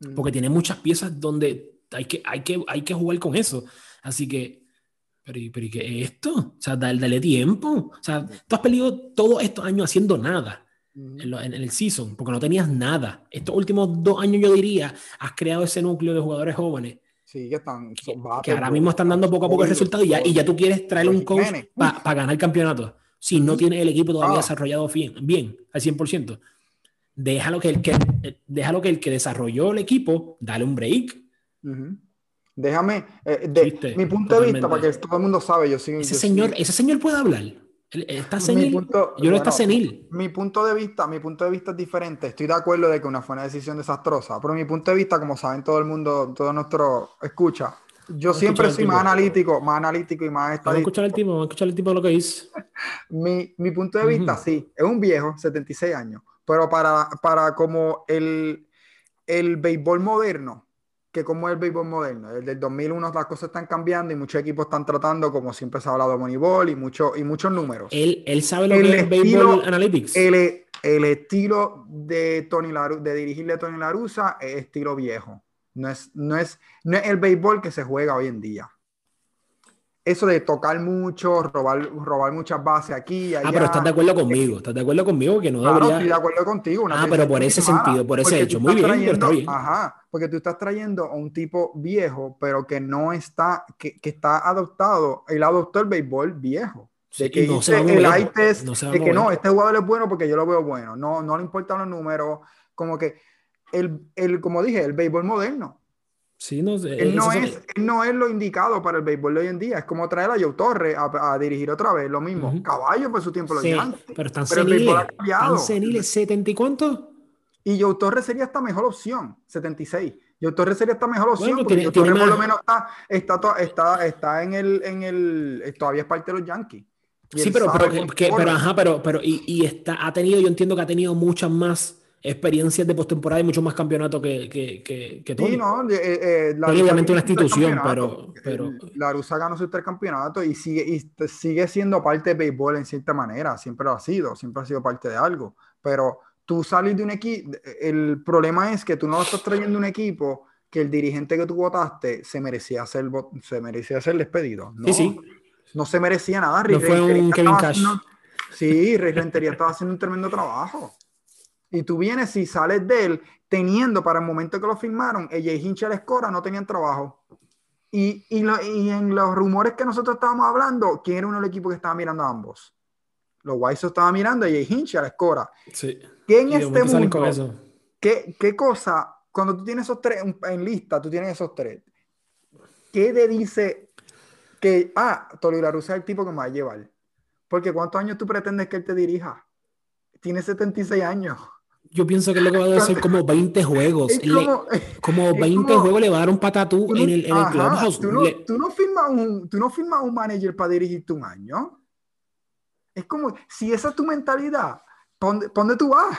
Speaker 2: mm. porque tiene muchas piezas donde hay que, hay que, hay que jugar con eso. Así que, pero, pero ¿y qué es esto? O sea, dale, dale tiempo. O sea, tú has perdido todos estos años haciendo nada. En, el season, porque no tenías nada. Estos últimos dos años, yo diría, has creado ese núcleo de jugadores jóvenes
Speaker 1: Sí, que están.
Speaker 2: que, ahora mismo están dando poco a poco el resultado y ya, y ya tú quieres traer un coach para ganar el campeonato. Si no tienes el equipo todavía ah. desarrollado bien, bien, al 100% déjalo que el que, déjalo que, el que desarrolló el equipo, dale un break.
Speaker 1: Déjame, eh, de mi punto de vista, para que todo el mundo sabe, yo
Speaker 2: Ese, señor, ese señor puede hablar. Está senil. yo no está senil.
Speaker 1: Mi punto de vista, mi punto de vista es diferente. Estoy de acuerdo de que una fue una decisión desastrosa, pero mi punto de vista, como saben todo el mundo, todo nuestro escucha, yo siempre soy más analítico, más analítico y más
Speaker 2: estadístico. Vamos a escuchar el tipo, vamos a escuchar el tipo de lo que dice.
Speaker 1: mi, mi punto de vista, sí, es un viejo, 76 años, pero para, para como el, el béisbol moderno, que como es el béisbol moderno, desde el 2001 las cosas están cambiando y muchos equipos están tratando, como siempre se ha hablado de Moneyball y, mucho, y muchos números.
Speaker 2: Él, él sabe lo que es el béisbol analytics.
Speaker 1: El, el estilo de Tony Laru, de dirigirle a Tony Larusa es estilo viejo. No es, no, es, no es el béisbol que se juega hoy en día eso de tocar mucho, robar, robar muchas bases aquí.
Speaker 2: Allá. Ah, pero estás de acuerdo conmigo, estás de acuerdo conmigo que no debería.
Speaker 1: estoy de acuerdo contigo.
Speaker 2: ah, pero por ese sentido, por ese hecho. Muy bien, está bien.
Speaker 1: Ajá, porque tú estás trayendo a un tipo viejo, pero que no está, que, que está adoptado, él adoptó el béisbol viejo. De que no el eye test, de que no, este jugador es bueno porque yo lo veo bueno. No, no le importan los números. Como que el, el, como dije, el béisbol moderno
Speaker 2: Sí, no,
Speaker 1: él, no es, no es lo indicado para el béisbol de hoy en día. Es como traer a Joe Torre a, dirigir otra vez, lo mismo. Caballo por su tiempo lo
Speaker 2: sí, Pero están seniles. Están seniles, ¿70 y cuánto?
Speaker 1: Y Joe Torre sería esta mejor opción, 76. Joe Torre sería esta mejor opción porque tiene, Torre por lo menos está, está, está, está en, el, en el. Todavía es parte de los Yankees.
Speaker 2: Sí, pero, pero, pero, ajá, pero, pero y, y está, ha tenido, yo entiendo que ha tenido muchas más experiencias de postemporada y mucho más campeonato que, que, que, que
Speaker 1: Sí, no, eh, eh,
Speaker 2: la obviamente una institución, pero, pero...
Speaker 1: La Rusa ganó su tres campeonatos y sigue, y sigue siendo parte de béisbol en cierta manera, siempre lo ha sido, siempre ha sido parte de algo, pero tú sales de un equipo, el problema es que tú no estás trayendo un equipo que el dirigente que tú votaste se merecía ser, se merecía ser despedido. No,
Speaker 2: sí, sí.
Speaker 1: No se merecía nada.
Speaker 2: No fue un Kevin Cash.
Speaker 1: sí, Rentería estaba haciendo un tremendo trabajo. Y tú vienes y sales de él teniendo para el momento que lo firmaron, ella y Hinch Escora no tenían trabajo. Y, y, y, en los rumores que nosotros estábamos hablando, ¿quién era uno del equipo que estaba mirando a ambos? Los White estaban mirando a Jay Hinch a la Escora.
Speaker 2: Sí.
Speaker 1: ¿Qué en este mundo? ¿qué, ¿Qué cosa, cuando tú tienes esos tres en lista, tú tienes esos tres, ¿qué te dice que, ah, Tolio es el tipo que me va a llevar? Porque ¿cuántos años tú pretendes que él te dirija? Tiene 76 años.
Speaker 2: Yo pienso que lo que va a ser como 20 juegos. Como, 20 juegos le va a dar un patatú en el, en el clubhouse.
Speaker 1: ¿tú no, tú, no firmas un, tú no firmas un manager para dirigirte un año. Es como, si esa es tu mentalidad, ¿dónde, tú vas?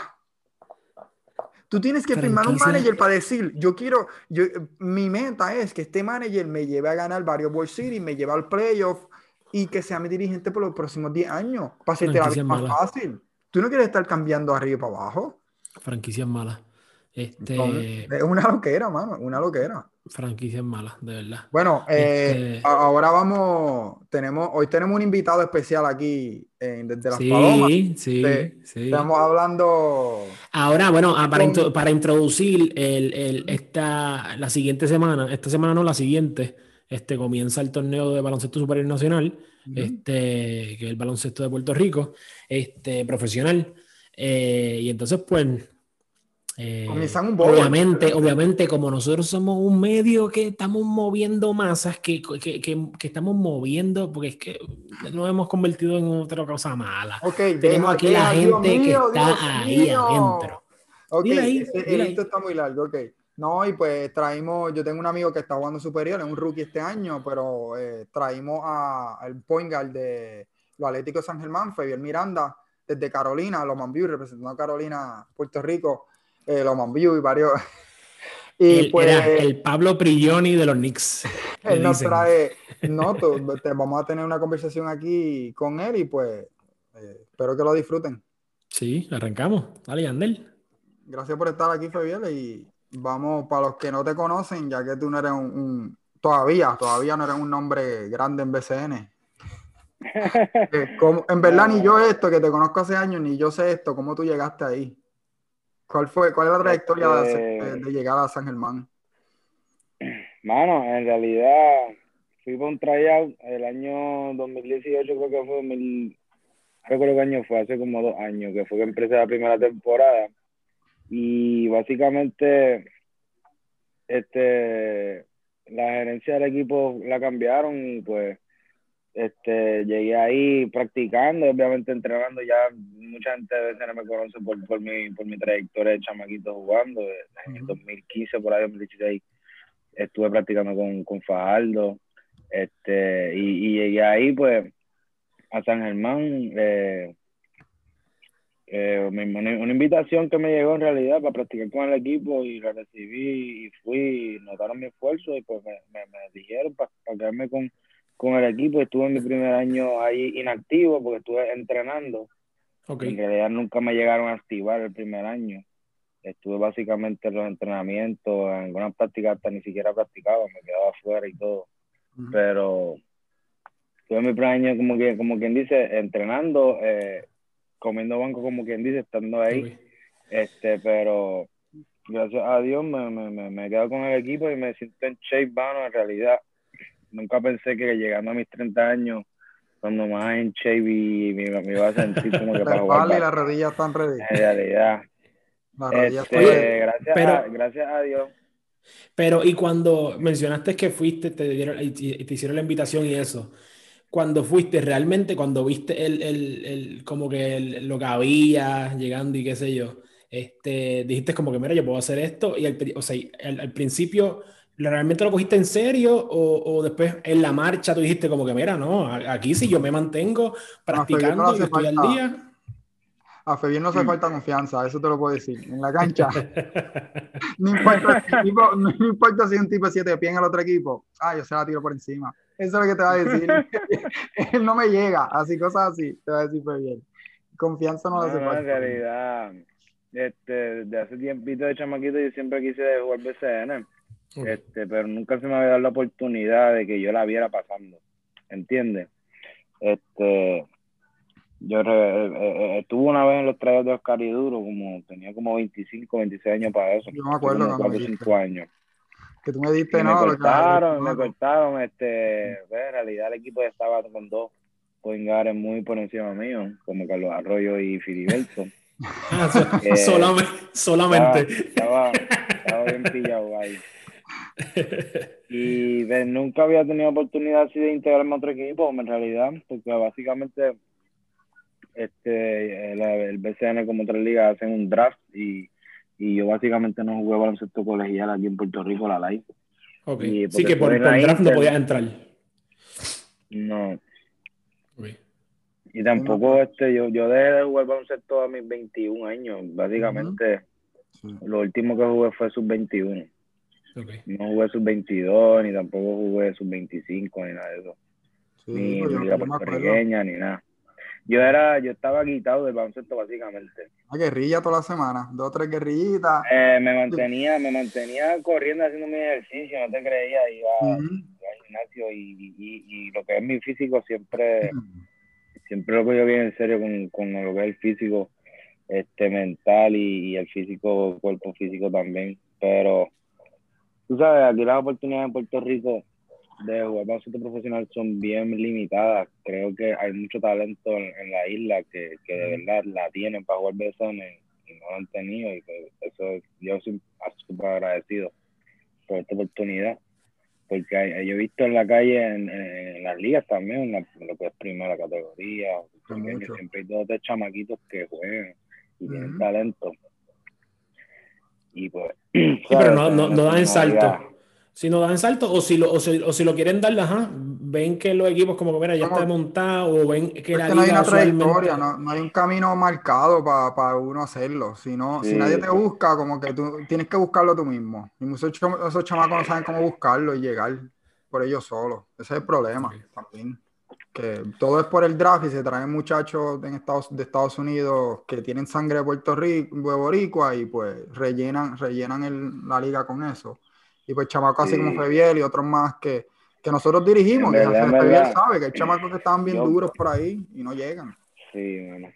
Speaker 1: Tú tienes que firmar un manager para decir, yo quiero, yo, mi meta es que este manager me lleve a ganar varios World Series, me lleve al playoff y que sea mi dirigente por los próximos 10 años, para hacerte la vida más fácil. Tú no quieres estar cambiando arriba y para abajo.
Speaker 2: Franquicias malas. Este...
Speaker 1: Es una loquera, mano, una loquera.
Speaker 2: Franquicias malas, de verdad.
Speaker 1: Bueno, eh, este ahora vamos, tenemos, hoy tenemos un invitado especial aquí desde las sí,
Speaker 2: Sí, sí.
Speaker 1: Estamos hablando.
Speaker 2: Ahora, bueno, para, para introducir el, el, esta, la siguiente semana, esta semana no, la siguiente, este, comienza el torneo de baloncesto superior nacional, este, que es el baloncesto de Puerto Rico, este, profesional. Eh, y entonces, pues, eh, obviamente, obviamente, como nosotros somos un medio que estamos moviendo masas, que, que, que, estamos moviendo, porque es que nos hemos convertido en otra cosa mala. Tenemos aquí la gente que está ahí adentro.
Speaker 1: Ok, esto está muy largo, ok. No, y pues traímos, yo tengo un amigo que está jugando superior, es un rookie este año, pero eh, traímos al point guard de los Atléticos San Germán, Fabián Miranda, desde Carolina, Loman View, representando a Carolina, Puerto Rico, eh, Loman View y varios.
Speaker 2: y el, pues, era el Pablo Prigioni de los Knicks.
Speaker 1: Él nos trae, no, te, vamos a tener una conversación aquí con él y pues eh, espero que lo disfruten.
Speaker 2: Sí, arrancamos. Dale, Yandel.
Speaker 1: Gracias por estar aquí, Fabián, y vamos, para los que no te conocen, ya que tú no eres un, todavía, todavía no eres un nombre grande en BCN. Eh, en verdad, ni yo esto, que te conozco hace años, ni yo sé esto, ¿cómo tú llegaste ahí? ¿Cuál fue, cuál es la trayectoria de, este llegar a San Germán?
Speaker 3: Mano, en realidad fui por un tryout el año 2018, creo que fue 2000, no recuerdo qué año fue, hace como dos años, que fue que empecé la primera temporada y básicamente este la gerencia del equipo la cambiaron y pues este llegué ahí practicando obviamente entrenando ya mucha gente de veces no me conoce por, por mi por mi trayectoria de chamaquito jugando en el 2015 por ahí 2016 estuve practicando con, con Fajardo este y, y llegué ahí pues a San Germán eh, eh, una, invitación que me llegó en realidad para practicar con el equipo y la recibí y fui, notaron mi esfuerzo y pues me, me, dijeron para, quedarme con, con el equipo. Estuve en mi primer año ahí inactivo porque estuve entrenando. En realidad nunca me llegaron a activar el primer año. Estuve básicamente en los entrenamientos, en algunas prácticas hasta ni siquiera practicaba, me quedaba afuera y todo. Pero estuve en mi primer año como, que, como quien dice, entrenando. Eh, comiendo banco como quien dice, estando ahí. Este, pero gracias a Dios me, me, me, he quedado con el equipo y me siento en shape vano en realidad. Nunca pensé que llegando a mis 30 años, cuando más en shape y me, iba a sentir como que para jugar.
Speaker 1: y las rodillas están ready.
Speaker 3: En realidad. Este, gracias, a, gracias a Dios.
Speaker 2: Pero, y cuando mencionaste que fuiste, te, dieron, te hicieron la invitación y eso, cuando fuiste realmente, cuando viste el, el, el como que lo que había llegando y qué sé yo, este, dijiste como que, mira, yo puedo hacer esto, y al, o sea, al, principio, ¿realmente lo cogiste en serio o, o, después en la marcha tú dijiste como que, mira, no, aquí sí yo me mantengo practicando y estoy al día?
Speaker 1: A Febien no hace falta confianza, eso te lo puedo decir. En la cancha, no, importa, no, importa, si un tipo 7 pies en el otro equipo, ah, yo se la tiro por encima. Eso es lo que te va a decir. Él no me llega, así cosas así, te va a decir bien. Confianza no,
Speaker 3: lo hace falta. En realidad, este, de hace tiempito de chamaquito yo siempre quise jugar BCN, este, pero nunca se me había dado la oportunidad de que yo la viera pasando, ¿entiendes? Este, yo eh, estuve una vez en los trayectos de Oscar y Duro, como tenía como 25, 26 años para eso.
Speaker 1: Yo me acuerdo.
Speaker 3: 4 5 años
Speaker 1: que tú me diste,
Speaker 3: no. Me cortaron, me cortaron, este, pues, en realidad el equipo ya estaba con dos poingares muy por encima mío, como Carlos Arroyo y Filiberto.
Speaker 2: eh, solamente. solamente.
Speaker 3: Estaba, estaba, bien pillado ahí. Y pues, nunca había tenido oportunidad así de integrarme a otro equipo, en realidad, porque básicamente este, el, BCN como otra liga hacen un draft y, y yo básicamente no jugué baloncesto colegial aquí en Puerto Rico, la live.
Speaker 2: Okay. Sí, que por, el draft no podías entrar.
Speaker 3: No. Y tampoco este, yo, yo dejé de jugar baloncesto a mis 21 años. Básicamente, lo último que jugué fue sub-21. No jugué sub-22, ni tampoco jugué sub-25, ni nada de eso. ni pues liga puertorriqueña, ni nada. Yo era, yo estaba quitado del baloncesto básicamente.
Speaker 1: Una guerrilla toda la semana, dos o tres guerrillitas.
Speaker 3: Eh, me mantenía, me mantenía corriendo haciendo mi ejercicio, no te creía, iba, al gimnasio y, y, lo que es mi físico siempre, siempre lo que yo bien en serio con, con, lo que es el físico este mental y, y el físico, cuerpo físico también. Pero tú sabes, aquí las oportunidades en Puerto Rico de jugar baloncesto profesional son bien limitadas. Creo que hay mucho talento en, la isla que, que, de verdad la tienen para jugar BSN y no lo han tenido. Y pues eso yo soy súper agradecido por esta oportunidad. Porque yo he visto en la calle, en, las ligas también, en, lo que es primera categoría, siempre hay dos de chamaquitos que juegan y tienen talento. Y pues.
Speaker 2: pero no, no, no dan salto si no dan salto o si lo, o si, o si lo quieren dar, ajá, ven que los equipos como que mira, ya está montado o ven que la
Speaker 1: no hay una trayectoria, no, no, hay un camino marcado para pa uno hacerlo. Si, no, si nadie te busca, como que tú tienes que buscarlo tú mismo. Y muchos esos chamacos no saben cómo buscarlo y llegar por ellos solos. Ese es el problema también. Que todo es por el draft y se traen muchachos en Estados, de Estados Unidos que tienen sangre de Puerto Rico, de Boricua y pues rellenan, rellenan el, la liga con eso y pues chamacos así como Febiel y otros más que, que nosotros dirigimos, que Febiel sabe que hay chamacos que estaban bien duros por ahí y no llegan.
Speaker 3: Sí, bueno.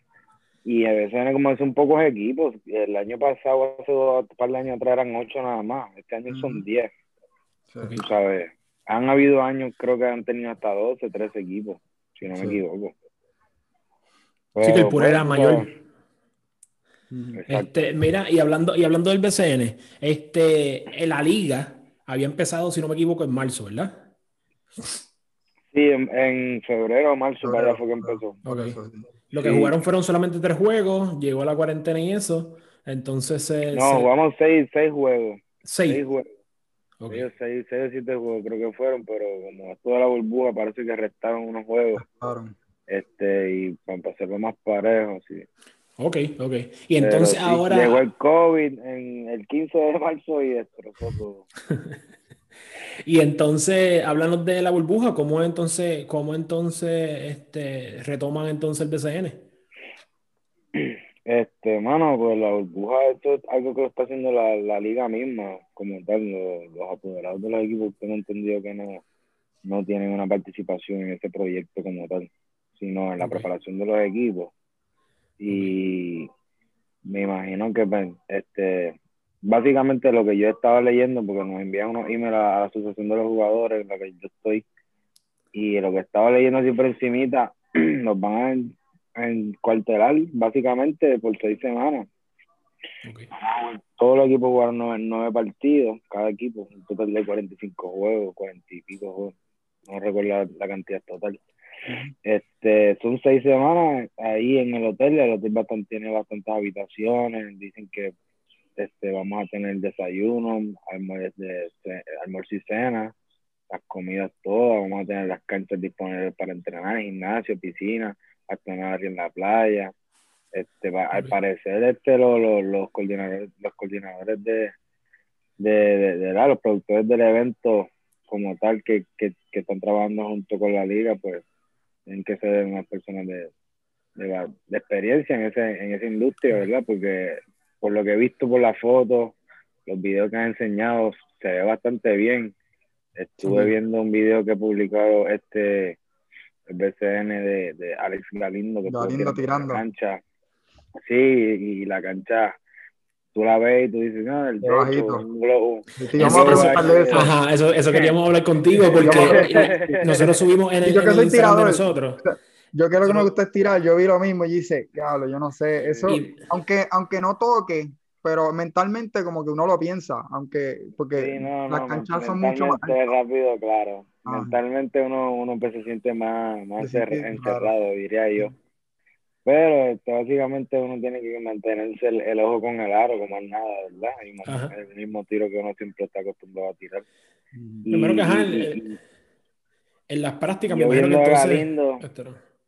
Speaker 3: Y a veces como es un pocos equipos. El año pasado, hace dos par de años atrás eran ocho nada más. Este año son diez. sabes, han habido años, creo que han tenido hasta 12, 13 equipos, si no me equivoco.
Speaker 2: sí, que el puro era mayor. Este, mira, y hablando, y hablando del BCN, este, en la liga, había empezado, si no me equivoco, en marzo, ¿verdad?
Speaker 3: Sí, en, febrero o marzo fue que empezó.
Speaker 2: Lo que jugaron fueron solamente tres juegos, llegó a la cuarentena y eso. Entonces.
Speaker 3: no, jugamos seis, seis juegos. Seis. Seis juegos. Seis, seis, o siete juegos creo que fueron, pero como toda la burbuja parece que restaron unos juegos. Este, y para hacerlo más parejo, sí.
Speaker 2: Ok, ok. Y entonces ahora.
Speaker 3: Llegó el COVID en el 15 de marzo y destrozó todo.
Speaker 2: y entonces, háblanos de la burbuja, ¿cómo entonces, cómo entonces este, retoman entonces el BCN?
Speaker 3: Este, mano, pues la burbuja, esto es algo que lo está haciendo la, la liga misma, como tal, los, apoderados de los equipos tengo entendido que no, no tienen una participación en ese proyecto como tal, sino en la preparación de los equipos. Y me imagino que pues, este básicamente lo que yo estaba leyendo porque nos envían unos emails a, la asociación de los jugadores en la que yo estoy y lo que estaba leyendo así por encimita nos van a encuartelar básicamente por seis semanas. Todos los equipos jugaron nueve, partidos cada equipo un total de 45 juegos 40 y pico juegos no recuerdo la cantidad total. Este, son seis semanas ahí en el hotel, el hotel bastante, tiene bastantes habitaciones, dicen que este, vamos a tener desayuno, almuerzo, de, almuerzo y cena, las comidas todas, vamos a tener las canchas disponibles para entrenar, gimnasio, piscina, entrenar en la playa. Este, al parecer este, los coordinadores, los coordinadores de, de, de, los productores del evento como tal que, que, que están trabajando junto con la liga, pues en que ser unas personas de, de, experiencia en, ese, en esa industria, ¿verdad? Porque por lo que he visto por las fotos, los videos que han enseñado, se ve bastante bien. Estuve viendo un video que publicado este el BCN de, de Alex Galindo, que
Speaker 1: Galindo tirando.
Speaker 3: La cancha. Sí, y la cancha tú la ves y tú dices, no, el techo, un globo.
Speaker 2: Eso, Ajá, eso, eso queríamos hablar contigo porque nosotros subimos en el,
Speaker 1: yo que
Speaker 2: soy
Speaker 1: tirador, nosotros. Yo creo que me gusta tirar, yo vi lo mismo y dice, claro, yo no sé, eso, aunque, aunque no toque, pero mentalmente como que uno lo piensa, aunque, porque las canchas son mucho más...
Speaker 3: rápido, claro. Mentalmente uno, uno pues se siente más, más encerrado, diría yo. Pero este, básicamente uno tiene que mantenerse el, ojo con el aro, como es nada, ¿verdad? Y el mismo tiro que uno siempre está acostumbrado a tirar.
Speaker 2: Primero que en, las prácticas me imagino que entonces... Galindo,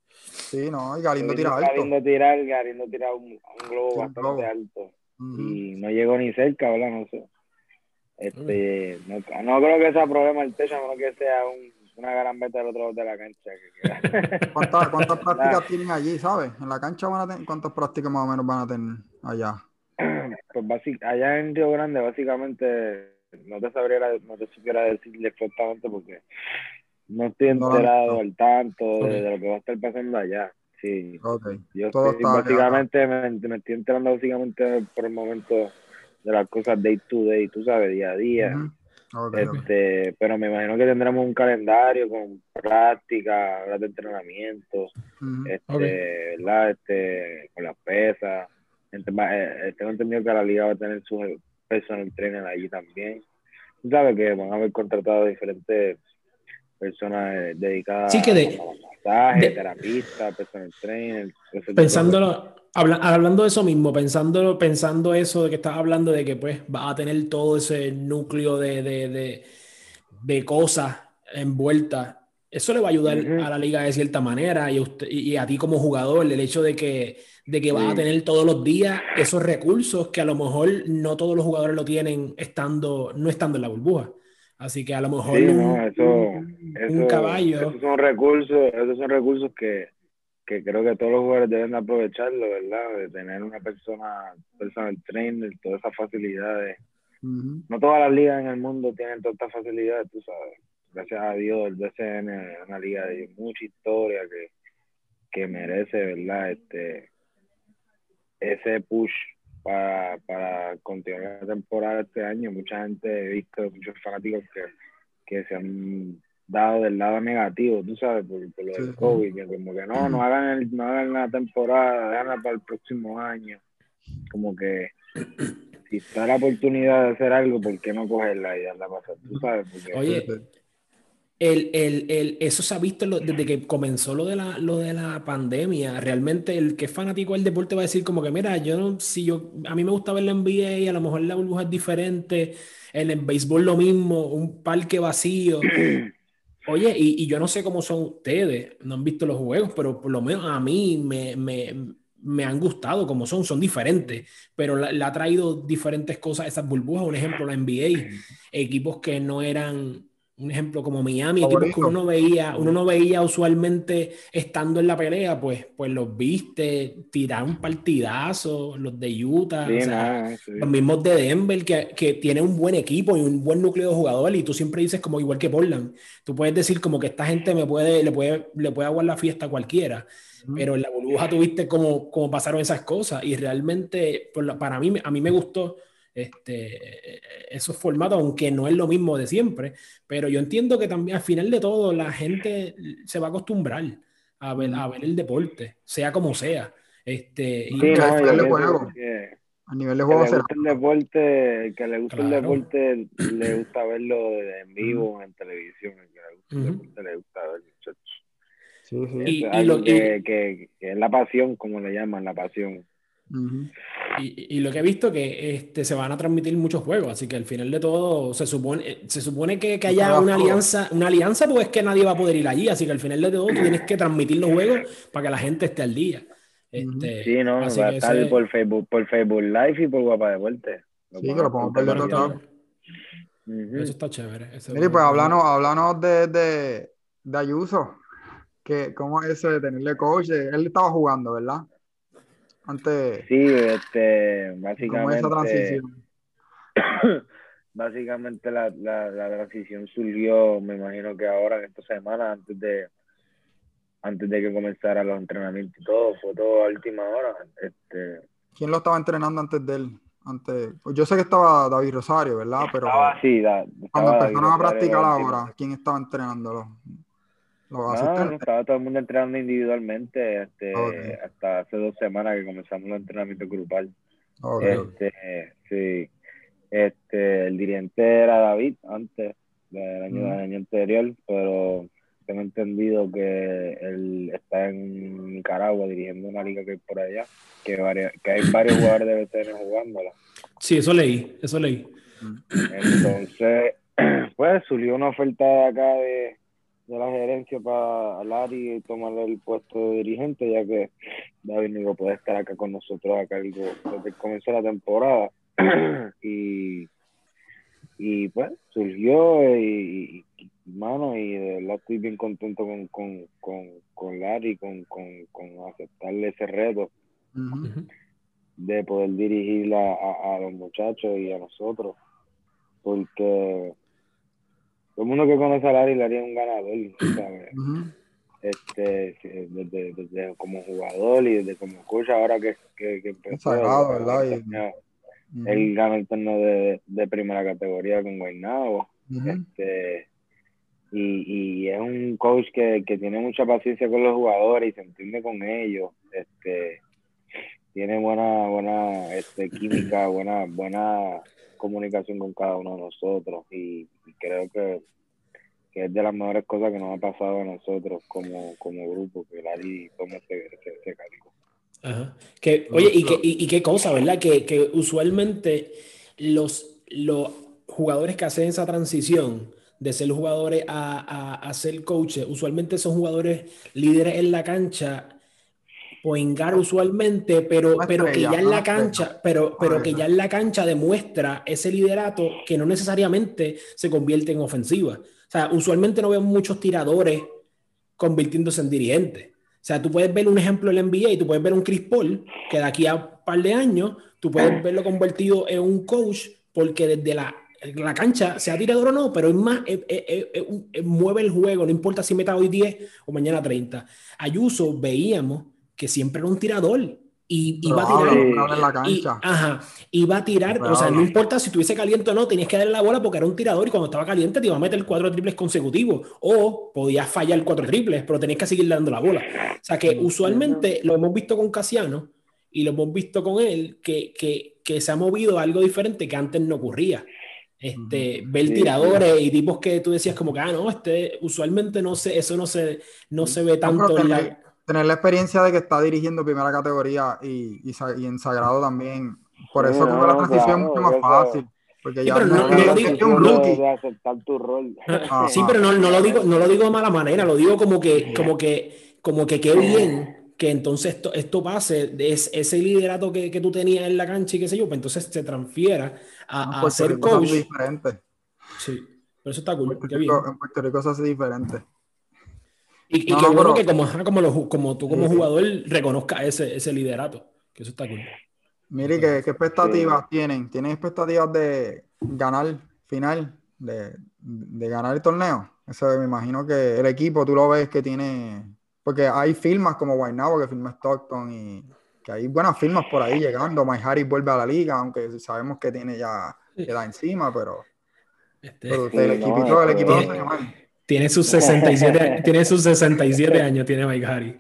Speaker 1: Sí, no, y Galindo tira alto.
Speaker 3: Galindo tira, Galindo tira un, globo bastante alto. Y no llegó ni cerca, ¿verdad? No sé. Este, no, no, creo que sea problema el techo, no que sea un, una gran meta del otro lado de la cancha.
Speaker 1: ¿Cuántas, ¿Cuántas, prácticas tienen allí, sabes? En la cancha van a tener, ¿cuántas prácticas más o menos van a tener allá?
Speaker 3: Pues allá en Río Grande, básicamente, no te sabría, no te supiera decirle exactamente porque no estoy enterado al tanto de, lo que va a estar pasando allá. Sí.
Speaker 1: Okay.
Speaker 3: Yo estoy, básicamente me, me, estoy enterando básicamente por el momento de las cosas day to day, tú sabes, día a día. este, Pero me imagino que tendremos un calendario con práctica, horas de entrenamiento, este, ¿verdad? Este, con las pesas. Eh, tengo entendido que la liga va a tener su personal trainer allí también. Tú sabes que van a haber contratado diferentes personas eh, dedicadas
Speaker 2: sí, que de,
Speaker 3: a masaje, terapista, personal trainer.
Speaker 2: Pensándolo, hablando de eso mismo, pensando, pensando eso de que estás hablando de que pues va a tener todo ese núcleo de, de, de, de cosas envueltas, eso le va a ayudar a la liga de cierta manera y, usted, y a ti como jugador, el hecho de que, de que vas a tener todos los días esos recursos que a lo mejor no todos los jugadores lo tienen estando, no estando en la burbuja. Así que a lo mejor un, caballo.
Speaker 3: Esos son recursos, esos son recursos que, que creo que todos los jugadores deben aprovecharlo, ¿verdad? De tener una persona, personal trainer, todas esas facilidades. No todas las ligas en el mundo tienen todas estas facilidades, tú sabes. Gracias a Dios, el BCN es una liga de mucha historia que, que merece, ¿verdad? Este, ese push para, para continuar la temporada este año. Mucha gente, he visto muchos fanáticos que, que se han dado del lado negativo, tú sabes, por, lo del COVID, que como que no, no hagan, el, no hagan la temporada, déjenla para el próximo año. Como que si está la oportunidad de hacer algo, ¿por qué no cogerla y darla pasar? Tú sabes, porque...
Speaker 2: Oye, el, el, el, eso se ha visto desde que comenzó lo de, la, lo de la pandemia. Realmente el que es fanático del deporte va a decir como que, mira, yo no, si yo, a mí me gusta ver la NBA a lo mejor la burbuja es diferente, en el béisbol lo mismo, un parque vacío. Oye, y, y, yo no sé cómo son ustedes, no han visto los juegos, pero por lo menos a mí me, me, me han gustado como son, son diferentes, pero le ha traído diferentes cosas esas burbujas. Un ejemplo, la NBA, equipos que no eran un ejemplo como Miami, equipos que uno no veía, uno no veía usualmente estando en la pelea, pues, pues los viste tirar un partidazo, los de Utah, los mismos de Denver, que, que tiene un buen equipo y un buen núcleo de jugadores, y tú siempre dices como igual que Portland, tú puedes decir como que esta gente me puede, le puede, le puede aguar la fiesta a cualquiera, pero en la burbuja tuviste como, como pasaron esas cosas, y realmente, para mí, a mí me gustó este, esos formatos, aunque no es lo mismo de siempre, pero yo entiendo que también al final de todo la gente se va a acostumbrar a ver, a ver el deporte, sea como sea. Este,
Speaker 3: y a nivel de juego. a nivel de juego que le gusta el deporte, que le gusta el deporte, le gusta verlo en vivo, en televisión, que le gusta le gusta verlo. Sí, sí. Y, y lo, que, que, que, es la pasión, como le llaman, la pasión
Speaker 2: y, lo que he visto que este, se van a transmitir muchos juegos, así que al final de todo se supone, se supone que, que haya una alianza, una alianza, pues es que nadie va a poder ir allí, así que al final de todo tú tienes que transmitir los juegos para que la gente esté al día. Este,
Speaker 3: sí, no, va a estar por Facebook, por Facebook Live y por Guapa de Vuelta.
Speaker 1: Sí, que lo podemos ver
Speaker 2: de Eso está chévere.
Speaker 1: Mire, pues háblanos, de, de, de Ayuso, que cómo es eso de tenerle coach, él estaba jugando, ¿verdad? Antes.
Speaker 3: Sí, este, básicamente. básicamente la, la, la, transición surgió, me imagino que ahora en esta semana, antes de antes de que comenzara los entrenamientos y todo, fue todo a última hora. Este,
Speaker 1: ¿Quién lo estaba entrenando antes de él? Antes, pues yo sé que estaba David Rosario, ¿verdad? Pero
Speaker 3: sí,
Speaker 1: cuando empezaron a practicar ahora, ¿quién estaba entrenándolo?
Speaker 3: No, estaba todo el mundo entrenando individualmente este, hasta hace dos semanas que comenzamos el entrenamiento grupal. este, sí, este, el dirigente era David antes del año, año anterior, pero tengo entendido que él está en Nicaragua dirigiendo una liga que hay por allá, que, que hay varios jugadores de BTN jugándola.
Speaker 2: Sí, eso leí, eso leí.
Speaker 3: Entonces, pues surgió una oferta de acá de, de la gerencia para Lari tomar el puesto de dirigente, ya que David Nigo puede estar acá con nosotros acá desde que comenzó la temporada. y, y pues surgió y, mano, y de verdad estoy bien contento con, con, con, con Larry, con, con, con aceptarle ese reto de poder dirigir a, a, los muchachos y a nosotros, porque todo el mundo que conoce a Larry, Larry es un ganador, ¿sabes? Este, desde, desde, como jugador y desde como coach ahora que, que, que empezó. ¿verdad? Él ganó el torneo de, de, primera categoría con Guaynabo. este, y, y, es un coach que, que, tiene mucha paciencia con los jugadores y se entiende con ellos. Este, tiene buena, buena este, química, buena, buena comunicación con cada uno de nosotros. Y, creo que, que, es de las mejores cosas que nos ha pasado a nosotros como, como grupo, que Lari tome ese, ese, ese cargo.
Speaker 2: Que, oye, y, que, y, qué cosa, ¿verdad? Que, que usualmente los, los, jugadores que hacen esa transición de ser jugadores a, a, ser coaches, usualmente son jugadores líderes en la cancha, o engar usualmente, pero, pero que ya en la cancha, pero, pero que ya en la cancha demuestra ese liderato que no necesariamente se convierte en ofensiva. O sea, usualmente no vemos muchos tiradores convirtiéndose en dirigentes. O sea, tú puedes ver un ejemplo en la NBA y tú puedes ver un Chris Paul que de aquí a un par de años tú puedes verlo convertido en un coach porque desde la, la cancha, sea tirador o no, pero es más, mueve el juego, no importa si meta hoy 10 o mañana 30. Ayuso veíamos que siempre era un tirador y iba a tirar en la cancha. ajá, iba a tirar, o sea, no importa si estuviese caliente o no, tenías que darle la bola porque era un tirador y cuando estaba caliente te iba a meter cuatro triples consecutivos o podías fallar cuatro triples, pero tenías que seguir dando la bola. O sea, que usualmente lo hemos visto con Casiano y lo hemos visto con él que, que, que se ha movido algo diferente que antes no ocurría. Este, ver tiradores y tipos que tú decías como que, ah, no, este, usualmente no sé, eso no se, no se ve tanto en la
Speaker 1: tener la experiencia de que está dirigiendo primera categoría y, y, en Sagrado también. Por eso como la transición es mucho más fácil. Porque ya no, lo digo,
Speaker 2: un rookie. Ah, sí, pero no, no, lo digo, no lo digo de mala manera, lo digo como que, como que, como que qué bien que entonces esto, esto pase, es, ese liderato que, que, tú tenías en la cancha y qué sé yo, pues entonces se transfiera a, a ser coach. Diferente. Sí, pero eso está cool. En Puerto
Speaker 1: Rico, en Puerto Rico se hace diferente.
Speaker 2: Y, qué bueno que como, como, como tú como jugador reconozca ese, ese liderato, que eso está cool.
Speaker 1: Mire, ¿qué, qué expectativas tienen? ¿Tienen expectativas de ganar final, de, de, ganar el torneo? Eso me imagino que el equipo tú lo ves que tiene, porque hay firmas como Guaynabo que firma Stockton y que hay buenas firmas por ahí llegando. Mike Harris vuelve a la liga, aunque sabemos que tiene ya queda encima, pero, este, pero el, equipito, el equipo no se llama.
Speaker 2: Tiene sus 67, tiene sus 67 años, tiene Mike Harry.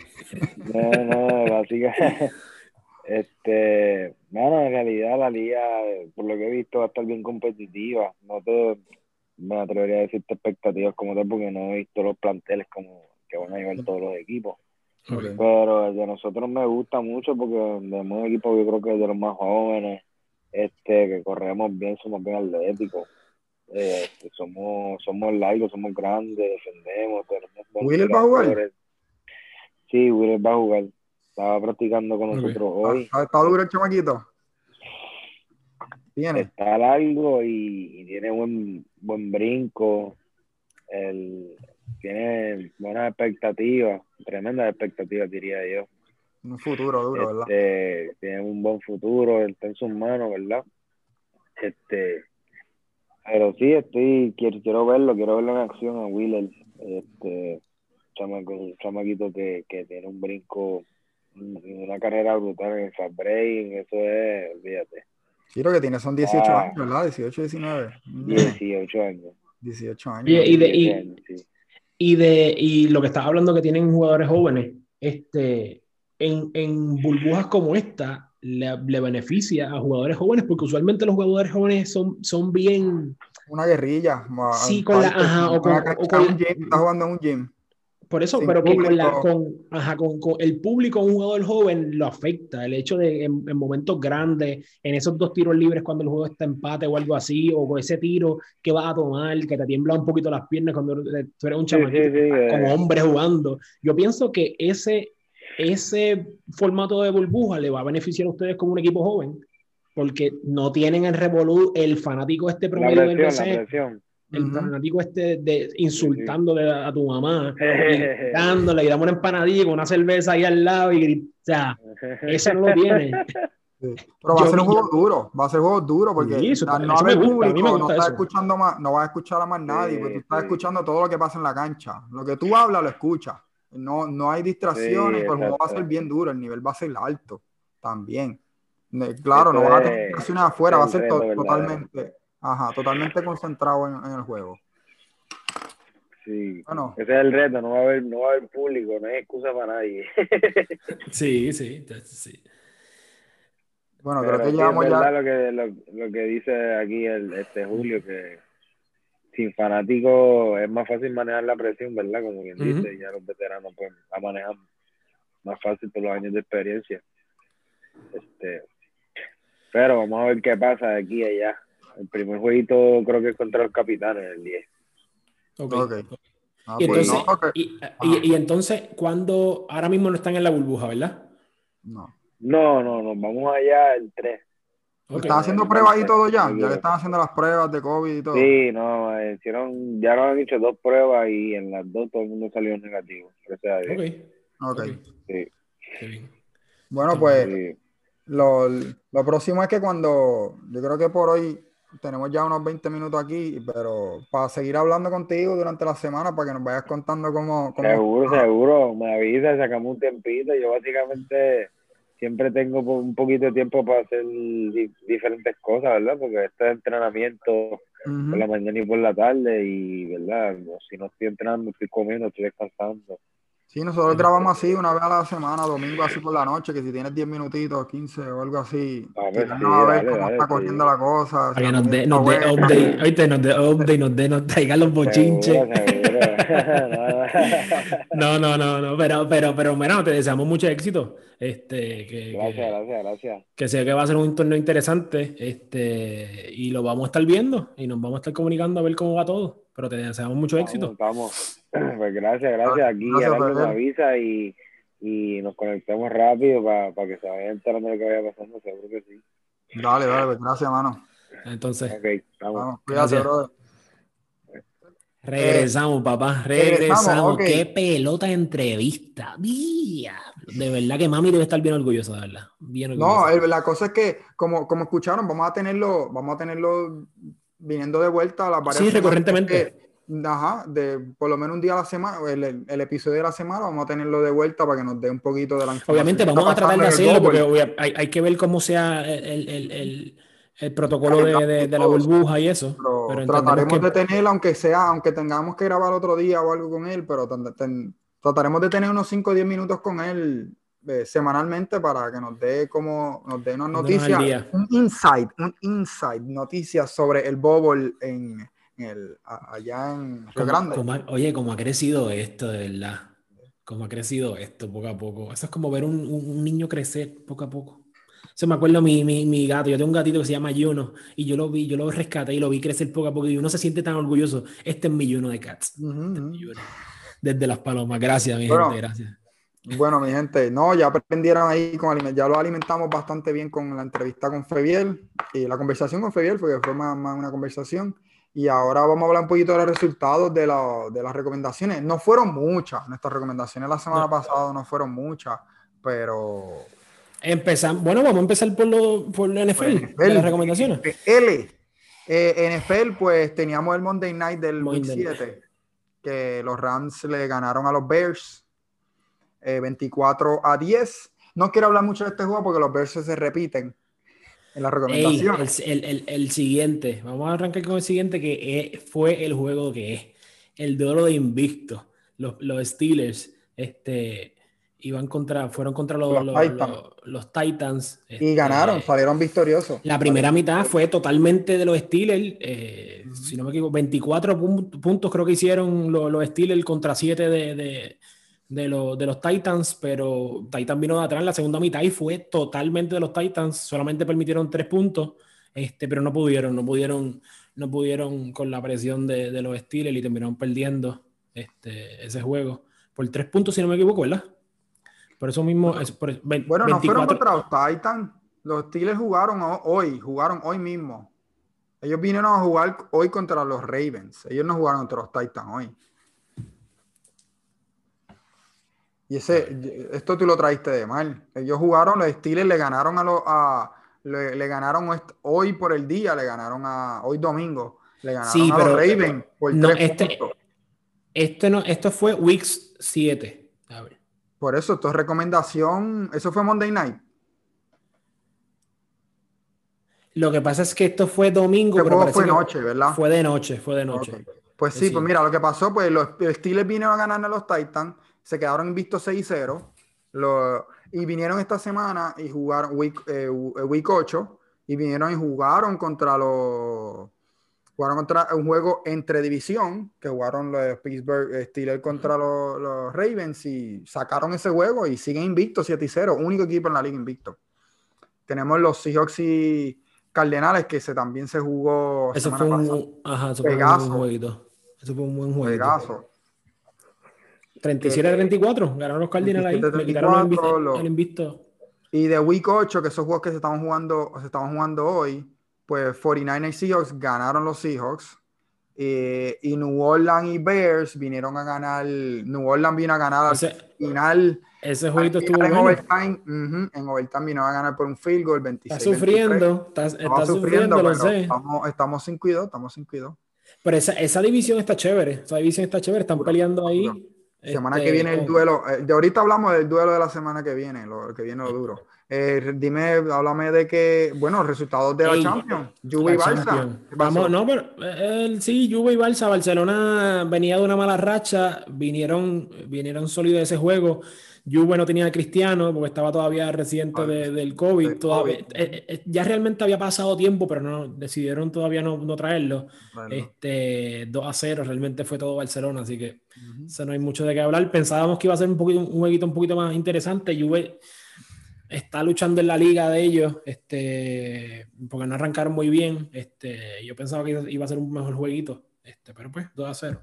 Speaker 3: No, no, básicamente. Este, bueno, en realidad la liga, por lo que he visto, va a estar bien competitiva. No te, me atrevería a decirte expectativas como tal, porque no he visto los planteles como que van a llevar todos los equipos. Pero el de nosotros me gusta mucho porque tenemos un equipo, yo creo que es de los más jóvenes, este, que corremos bien, somos bien atléticos. Eh, somos, somos largos, somos grandes, defendemos.
Speaker 1: ¿Will va a jugar?
Speaker 3: Sí, Will va a jugar. Estaba practicando con nosotros hoy.
Speaker 1: Ah, ¿Está duro el chamaquito?
Speaker 3: Tiene. Está largo y, tiene buen, buen brinco. El, tiene buenas expectativas, tremendas expectativas, diría yo.
Speaker 1: Un futuro duro, ¿verdad?
Speaker 3: Este, tiene un buen futuro, está en sus manos, ¿verdad? Este, pero sí, estoy, quiero, quiero verlo, quiero verlo en acción a Wheeler, este chamaco, un chamaquito que, que tiene un brinco, una carrera brutal en el eso es, olvídate.
Speaker 1: Sí, lo que tiene son 18 ah. años, ¿verdad? 18, 19.
Speaker 3: 18 años.
Speaker 1: 18 años.
Speaker 2: Y, de, y, de, y lo que estás hablando que tienen jugadores jóvenes, este, en, en burbujas como esta, le, beneficia a jugadores jóvenes, porque usualmente los jugadores jóvenes son, son bien...
Speaker 1: Una guerrilla.
Speaker 2: Sí, con la... Ajá, o con,
Speaker 1: un gym, está jugando en un gym.
Speaker 2: Por eso,
Speaker 1: Sin
Speaker 2: pero que con, la- con- ajá, con- con el público, un jugador joven lo afecta. El hecho de en, en momentos grandes, en esos dos tiros libres cuando el juego está empate o algo así, o con ese tiro que vas a tomar, que te tiembla un poquito las piernas cuando tú eres un
Speaker 3: Sí,
Speaker 2: chamaquito,
Speaker 3: sí, sí, eh.
Speaker 2: como hombre jugando. Yo pienso que ese, ese formato de burbuja le va a beneficiar a ustedes como un equipo joven, porque no tienen el revolú, el fanático este promedio del BCN, el fanático este de insultándole a, a tu mamá, dándole y dame una empanadilla con una cerveza ahí al lado y gri- o sea, eso no lo tiene.
Speaker 1: Sí. Pero va
Speaker 2: Yo
Speaker 1: a ser un juego duro, va a ser un juego duro porque
Speaker 2: Sí, eso-
Speaker 1: al no haber
Speaker 2: gusta, a
Speaker 1: público, no
Speaker 2: eso.
Speaker 1: escuchando más, no vas a escuchar a más nadie,
Speaker 3: Sí,
Speaker 1: porque tú estás
Speaker 3: sí.
Speaker 1: escuchando todo lo que pasa en la cancha. Lo que tú hablas lo escuchas. No, no hay distracciones,
Speaker 3: Sí,
Speaker 1: pues el juego va a ser bien duro, el nivel va a ser alto también. Claro, no vas a tener
Speaker 3: es-
Speaker 1: distracciones afuera, va a ser to- totalmente, ajá, totalmente concentrado en, en el juego.
Speaker 3: Sí.
Speaker 1: Bueno.
Speaker 3: Ese es el reto, no va a haber, no va a haber público, no hay excusa para nadie.
Speaker 2: Sí, sí, sí.
Speaker 1: Bueno,
Speaker 3: Pero
Speaker 1: creo que
Speaker 3: sí,
Speaker 1: llevamos
Speaker 3: es
Speaker 1: ya.
Speaker 3: verdad lo que, lo, lo que dice aquí el, este Julio, que sin fanáticos es más fácil manejar la presión, ¿verdad? Como quien
Speaker 2: Ujú.
Speaker 3: dice, y ya los veteranos pues la manejan más fácil por los años de experiencia. Este, pero vamos a ver qué pasa de aquí a allá. El primer jueguito creo que es contra los capitanes, el 10.
Speaker 2: Ok.
Speaker 1: Ok. Ah,
Speaker 2: Y
Speaker 1: pues
Speaker 2: entonces,
Speaker 1: no,
Speaker 2: y, y- y entonces, cuando ahora mismo no están en la burbuja, ¿verdad?
Speaker 1: No.
Speaker 3: No, no, no, vamos allá el 3.
Speaker 2: Ok.
Speaker 1: ¿Están haciendo pruebas y todo ya? Ya le están haciendo las pruebas de COVID y todo.
Speaker 3: Sí, no, hicieron, ya nos han hecho dos pruebas y en las dos todo el mundo salió negativo. Gracias a Dios.
Speaker 2: Ok.
Speaker 1: Ok.
Speaker 2: ok.
Speaker 3: Sí,
Speaker 2: Qué bien.
Speaker 1: Bueno, pues
Speaker 3: sí.
Speaker 1: lo, lo próximo es que cuando, yo creo que por hoy tenemos ya unos 20 minutos aquí, pero para seguir hablando contigo durante la semana, para que nos vayas contando cómo... cómo
Speaker 3: Seguro, seguro. Me avisa, sacamos un tiempito. Yo básicamente siempre tengo un poquito de tiempo para hacer di- diferentes cosas, ¿verdad? Porque este es entrenamiento por la mañana y por la tarde y, ¿verdad? No, Si no estoy entrenando, estoy comiendo, estoy descansando.
Speaker 1: Sí, nosotros grabamos así una vez a la semana, domingo así por la noche, que si tienes 10 minutitos, 15 o algo así,
Speaker 3: A ver,
Speaker 1: tirarnos
Speaker 3: sí,
Speaker 1: a ver
Speaker 3: dale,
Speaker 1: cómo
Speaker 3: dale,
Speaker 1: está
Speaker 3: sí.
Speaker 1: corriendo la cosa.
Speaker 2: Para que nos dé nos update, oíste, nos dé update, nos dé, nos traigan los bochinches.
Speaker 3: Seguro, seguro.
Speaker 2: No, no, no, no, pero, pero, pero, bueno, te deseamos mucho éxito. Este, que,
Speaker 3: gracias,
Speaker 2: que,
Speaker 3: gracias, gracias.
Speaker 2: que sé que va a ser un torneo interesante. Este, y lo vamos a estar viendo y nos vamos a estar comunicando a ver cómo va todo. Pero te deseamos mucho éxito.
Speaker 3: Estamos. Pues gracias, gracias. Aquí
Speaker 1: Gracias, Fidel.
Speaker 3: avisa y, y nos conectemos rápido para que se vayan enterando de lo que vaya pasando, seguro que sí.
Speaker 1: Dale, dale, pues, gracias, mano.
Speaker 2: Entonces,
Speaker 3: Ok, estamos.
Speaker 1: Vamos, cuídate,
Speaker 2: Gracias.
Speaker 1: brother.
Speaker 2: regresamos, papá.
Speaker 1: regresamos,
Speaker 2: Regresamos. Qué pelota de entrevista. Día. De verdad que mami debe estar bien orgullosa, de verdad. Bien
Speaker 1: No,
Speaker 2: orgullosa.
Speaker 1: la cosa es que, como, como escucharon, vamos a tenerlo, vamos a tenerlo viniendo de vuelta a las varias
Speaker 2: Sí, recurrentemente.
Speaker 1: que- ajá, de por lo menos un día a la semana, el, el- episodio de la semana, vamos a tenerlo de vuelta para que nos dé un poquito de la información.
Speaker 2: Obviamente vamos a tratar de hacerlo porque hay, hay que ver cómo sea el, el- el- protocolo de, de- de la burbuja y eso.
Speaker 1: Pero trataremos
Speaker 2: que-
Speaker 1: de tener, aunque sea, aunque tengamos que grabar otro día o algo con él, pero ten- ten- trataremos de tener unos 5 o 10 minutos con él eh, semanalmente para que nos dé como nos dé noticias,
Speaker 2: día.
Speaker 1: un insight, un insight, noticias sobre el Bubble en, en el, allá en Río Grande.
Speaker 2: como oye, cómo ha crecido esto, de verdad. Cómo ha crecido esto poco a poco. Eso es como ver un, un- un niño crecer poco a poco. Se me acuerdo mi, mi, mi gato. Yo tengo un gatito que se llama Juno y yo lo vi, yo lo rescaté y lo vi crecer poco a poco y uno se siente tan orgulloso. Este es mi Juno de Cats.
Speaker 1: Ujú, ujú.
Speaker 2: Juno. Desde las palomas. Gracias, mi
Speaker 1: Bueno.
Speaker 2: gente. Gracias.
Speaker 1: Bueno, mi gente, no, ya aprendieron ahí, con ya lo alimentamos bastante bien con la entrevista con Febiel y la conversación con Febiel, porque fue más, más una conversación. Y ahora vamos a hablar un poquito de los resultados de, la- de las recomendaciones. No fueron muchas, nuestras recomendaciones la semana
Speaker 2: No.
Speaker 1: pasada no fueron muchas, pero...
Speaker 2: Empezamos. Bueno, vamos a empezar por, lo, por la NFL, de las recomendaciones.
Speaker 1: L. Eh, NFL, pues teníamos el Monday Night del
Speaker 2: Monday Night.
Speaker 1: 7, que los Rams le ganaron a los Bears eh, 24 a 10. No quiero hablar mucho de este juego porque los Bears se repiten en las
Speaker 2: Ey,
Speaker 1: recomendaciones.
Speaker 2: el, el- el- el siguiente, vamos a arrancar con el siguiente que es- fue el juego que es el duelo de invicto, los, los Steelers, este, iban contra, fueron contra los,
Speaker 1: Los
Speaker 2: los,
Speaker 1: Titans. Y
Speaker 2: este,
Speaker 1: ganaron, salieron victoriosos.
Speaker 2: La primera mitad fue totalmente de los Steelers. eh, Si no me equivoco, 24 pun- puntos creo que hicieron los, los Steelers contra 7 de, de, de los, de los Titans, pero Titans vino de atrás en la segunda mitad y fue totalmente de los Titans. Solamente permitieron 3 puntos, este, pero no pudieron, no pudieron, no pudieron con la presión de, de los Steelers y terminaron perdiendo este, ese juego por 3 puntos, si no me equivoco, ¿verdad? Por eso mismo, es, por, ve-
Speaker 1: Bueno, no fueron
Speaker 2: 24
Speaker 1: contra los Titans. Los Steelers jugaron ho- hoy, jugaron hoy mismo. Ellos vinieron a jugar hoy contra los Ravens. Ellos no jugaron contra los Titans hoy. Y ese, esto tú lo traíste de mal. Ellos jugaron, los Steelers le ganaron a los, a, le, le ganaron hoy por el día, le ganaron a, hoy domingo, le ganaron
Speaker 2: Sí,
Speaker 1: a
Speaker 2: pero-
Speaker 1: los Ravens por
Speaker 2: no,
Speaker 1: tres
Speaker 2: este-
Speaker 1: puntos.
Speaker 2: Este no, esto fue Weeks 7. A ver.
Speaker 1: Por eso, esto es recomendación, eso fue Monday Night.
Speaker 2: Lo que pasa es que esto fue domingo,
Speaker 1: Que
Speaker 2: pero parece
Speaker 1: fue
Speaker 2: que
Speaker 1: noche, ¿verdad?
Speaker 2: Fue de noche, fue de noche.
Speaker 1: Pues sí,
Speaker 2: Sí.
Speaker 1: pues mira, lo que pasó, pues los Steelers vinieron a ganar a los Titans, se quedaron invictos 6-0, lo- y vinieron esta semana y jugaron week, eh, week 8, y vinieron y jugaron contra los... Jugaron contra un juego entre división, que jugaron los Pittsburgh eh, Steelers contra los, los Ravens, y sacaron ese juego y siguen invictos 7-0, único equipo en la liga invicto. Tenemos los Seahawks y Cardenales, que se, también se jugó
Speaker 2: Eso fue un, ajá, eso fue un buen jueguito. Eso fue un buen juego.
Speaker 1: Juegazo.
Speaker 2: 37 a 34, ganaron los Cardinals ahí.
Speaker 1: 37
Speaker 2: Le quitaron el
Speaker 1: 34,
Speaker 2: invi-
Speaker 1: lo-
Speaker 2: el invicto.
Speaker 1: Y de Week 8, que esos juegos que se estaban jugando, se estaban jugando hoy, pues 49ers Seahawks ganaron los Seahawks. eh, y New Orleans y Bears vinieron a ganar. New Orleans vino a ganar al final.
Speaker 2: ese jueguito estuvo
Speaker 1: en
Speaker 2: bueno.
Speaker 1: overtime. en overtime vino a ganar por un field goal 26.
Speaker 2: Está sufriendo, está, sufriendo, lo
Speaker 1: pero
Speaker 2: sé.
Speaker 1: Estamos, estamos sin cuidado, estamos sin cuidado.
Speaker 2: Pero esa, esa división está chévere. Esa división está chévere. Están peleando ahí.
Speaker 1: Semana
Speaker 2: este,
Speaker 1: que viene el duelo. eh, de ahorita hablamos del duelo de la semana que viene, lo que viene lo duro. Eh, dime, háblame de que, bueno, resultados de la Champions. Juve y Barça.
Speaker 2: Vamos, no, pero eh, sí, Juve y Barça, Barcelona venía de una mala racha, vinieron, vinieron sólidos de ese juego. Juve no tenía a Cristiano porque estaba todavía reciente
Speaker 1: Vale.
Speaker 2: de- del COVID.
Speaker 1: Del
Speaker 2: todavía,
Speaker 1: COVID.
Speaker 2: eh, eh, ya realmente había pasado tiempo, pero no decidieron todavía no, no traerlo.
Speaker 1: Bueno,
Speaker 2: Este, 2 a 0, realmente fue todo Barcelona, así que o sea, no hay mucho de qué hablar. Pensábamos que iba a ser un, poquito, un jueguito un poquito más interesante. Juve está luchando en la liga de ellos, este, porque no arrancaron muy bien. Este, yo pensaba que iba a ser un mejor jueguito, este, pero pues 2 a 0.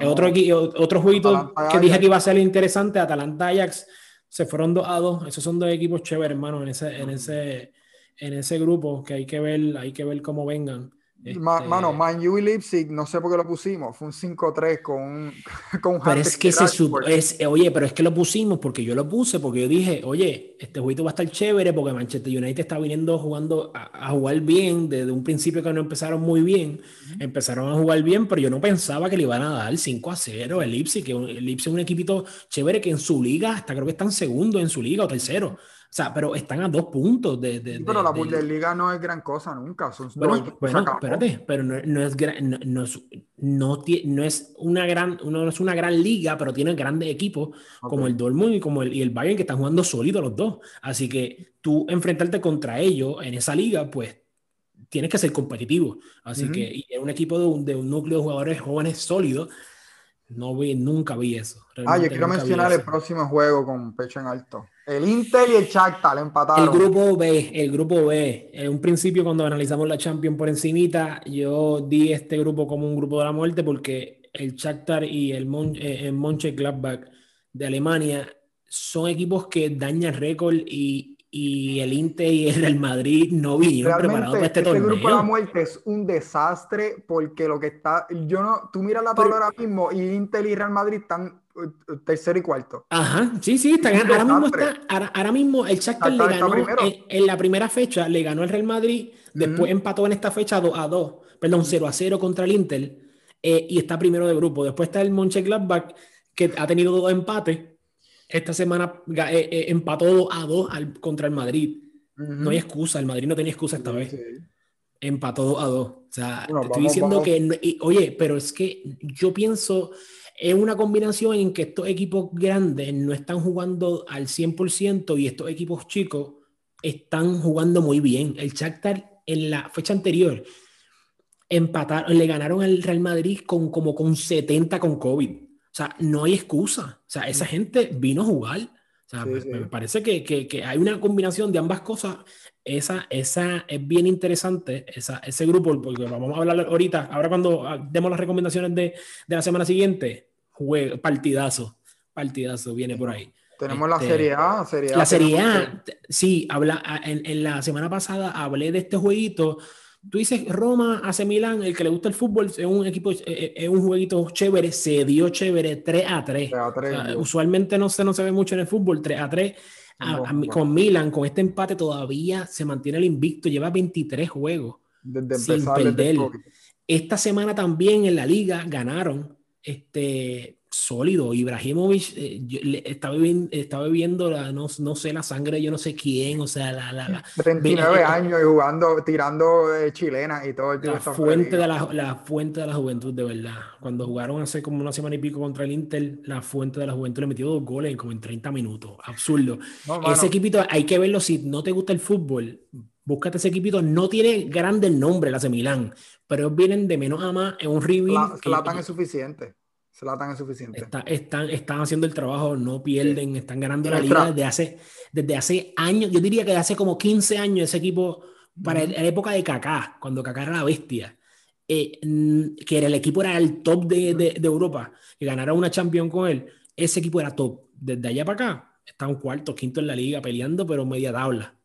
Speaker 1: No,
Speaker 2: otro, otro jueguito
Speaker 1: Atalanta
Speaker 2: que dije que iba a ser interesante, Atalanta Ajax, se fueron 2 a 2. Esos son dos equipos chéveres, hermano, en ese, en ese, en ese grupo que hay que ver, hay que ver cómo vengan. Este,
Speaker 1: Mano, Man U y Leipzig, no sé por qué lo pusimos. Fue un 5-3 con un, con un
Speaker 2: Pero es que se sup-
Speaker 1: Rashford.
Speaker 2: es, oye, pero es que lo pusimos porque yo lo puse, porque yo dije, oye, este jueguito va a estar chévere porque Manchester United está viniendo jugando a, a jugar bien desde un principio que no empezaron muy bien, empezaron a jugar bien, pero yo no pensaba que le iban a dar 5 a 0 el Leipzig, que el Leipzig es un equipito chévere que en su liga, hasta creo que están segundo en su liga o tercero, o sea, pero están a dos puntos de... de-
Speaker 1: Sí, pero
Speaker 2: de-
Speaker 1: la
Speaker 2: del-
Speaker 1: Bundesliga no es gran cosa nunca. Son
Speaker 2: bueno, bueno, espérate, pero no, no es gran- no, no es, no no es una gran, no es una gran liga, pero tiene grandes equipos como
Speaker 1: Ok.
Speaker 2: el Dortmund y como el, y el Bayern que están jugando sólido los dos. Así que tú enfrentarte contra ellos en esa liga, pues tienes que ser competitivo. Así
Speaker 1: Ujú.
Speaker 2: que y en un equipo de un, de un núcleo de jugadores jóvenes sólidos, no vi, nunca vi eso.
Speaker 1: Ah, yo
Speaker 2: Realmente
Speaker 1: quiero mencionar el próximo juego con pecho en alto. El Inter y el Shakhtar
Speaker 2: El
Speaker 1: empataron.
Speaker 2: grupo B, el grupo B. En un principio, cuando analizamos la Champions por encimita, yo di este grupo como un grupo de la muerte porque el Shakhtar y el, Mon eh, el Mönchengladbach de Alemania son equipos que dañan récord y, y el Inter y el Real Madrid no vinieron preparados para este
Speaker 1: este grupo de la
Speaker 2: torneo.
Speaker 1: muerte es un desastre porque lo que está, yo no, tú miras la tabla
Speaker 2: Pero-
Speaker 1: ahora mismo y Inter y Real Madrid están tercero y cuarto.
Speaker 2: Ajá, sí, sí,
Speaker 1: Es
Speaker 2: ahora, mismo está, ahora, ahora mismo el Shakhtar le ganó en, en la primera fecha, le ganó el Real Madrid, después empató en esta fecha 2 a 2, perdón, 0 a 0 contra el Inter eh, y está primero de grupo. Después está el Mönchengladbach que ha tenido dos empates. Esta semana eh, eh, empató 2 a 2 al- contra el Madrid. No hay excusa, el Madrid no tenía excusa esta vez. Empató 2 a 2. O sea,
Speaker 1: Bueno,
Speaker 2: te estoy
Speaker 1: vamos,
Speaker 2: diciendo
Speaker 1: vamos.
Speaker 2: que, y- oye, pero es que yo pienso es una combinación en que estos equipos grandes no están jugando al 100% y estos equipos chicos están jugando muy bien. El Shakhtar en la fecha anterior empataron, le ganaron al Real Madrid con como con 70 con COVID. O sea, no hay excusa. O sea, esa gente vino a jugar. O sea, me, parece que, que, que, hay una combinación de ambas cosas. Esa, esa es bien interesante, esa, ese grupo, porque vamos a hablar ahorita, ahora cuando ah, demos las recomendaciones de, de la semana siguiente, juego, partidazo, partidazo, viene por ahí.
Speaker 1: Tenemos la este, Serie A, Serie
Speaker 2: A. La Serie A, sí, habla, en, en, la semana pasada hablé de este jueguito. Tú dices Roma hace Milán, el que le gusta el fútbol, es un equipo, es un jueguito chévere, se dio chévere 3 a 3. 3, a 3 o sea, usualmente no se, no se ve mucho en el fútbol, 3 a 3. A, a, con Milan, con este empate todavía se mantiene el invicto, lleva 23 juegos desde sin perder. Esta semana también en la liga ganaron este, sólido. Ibrahimovic eh, yo, le, estaba, estaba viendo, la, no, no, sé, la sangre yo no sé quién, o sea, la... la, la
Speaker 1: 39 años y jugando, tirando eh, chilena y todo el
Speaker 2: la fuente, de la, la fuente de la juventud, de verdad. Cuando jugaron hace como una semana y pico contra el Inter, la fuente de la juventud le metió dos goles como en 30 minutos. Absurdo. No, ese equipito hay que verlo si no te gusta el fútbol. Búscate ese equipito, no tiene grande nombre, la de Milán, pero vienen de menos a más en un reveal.
Speaker 1: Zlatan es suficiente. Zlatan es suficiente.
Speaker 2: Está, están, están haciendo el trabajo, no pierden, están ganando la liga desde hace, desde hace años. Yo diría que hace como 15 años ese equipo, para la época de Kaká, cuando Kaká era la bestia, eh, que era el equipo era el top de, de, de Europa, que ganara una Champions con él, ese equipo era top. Desde allá para acá, está un cuarto, quinto en la liga, peleando, pero media tabla.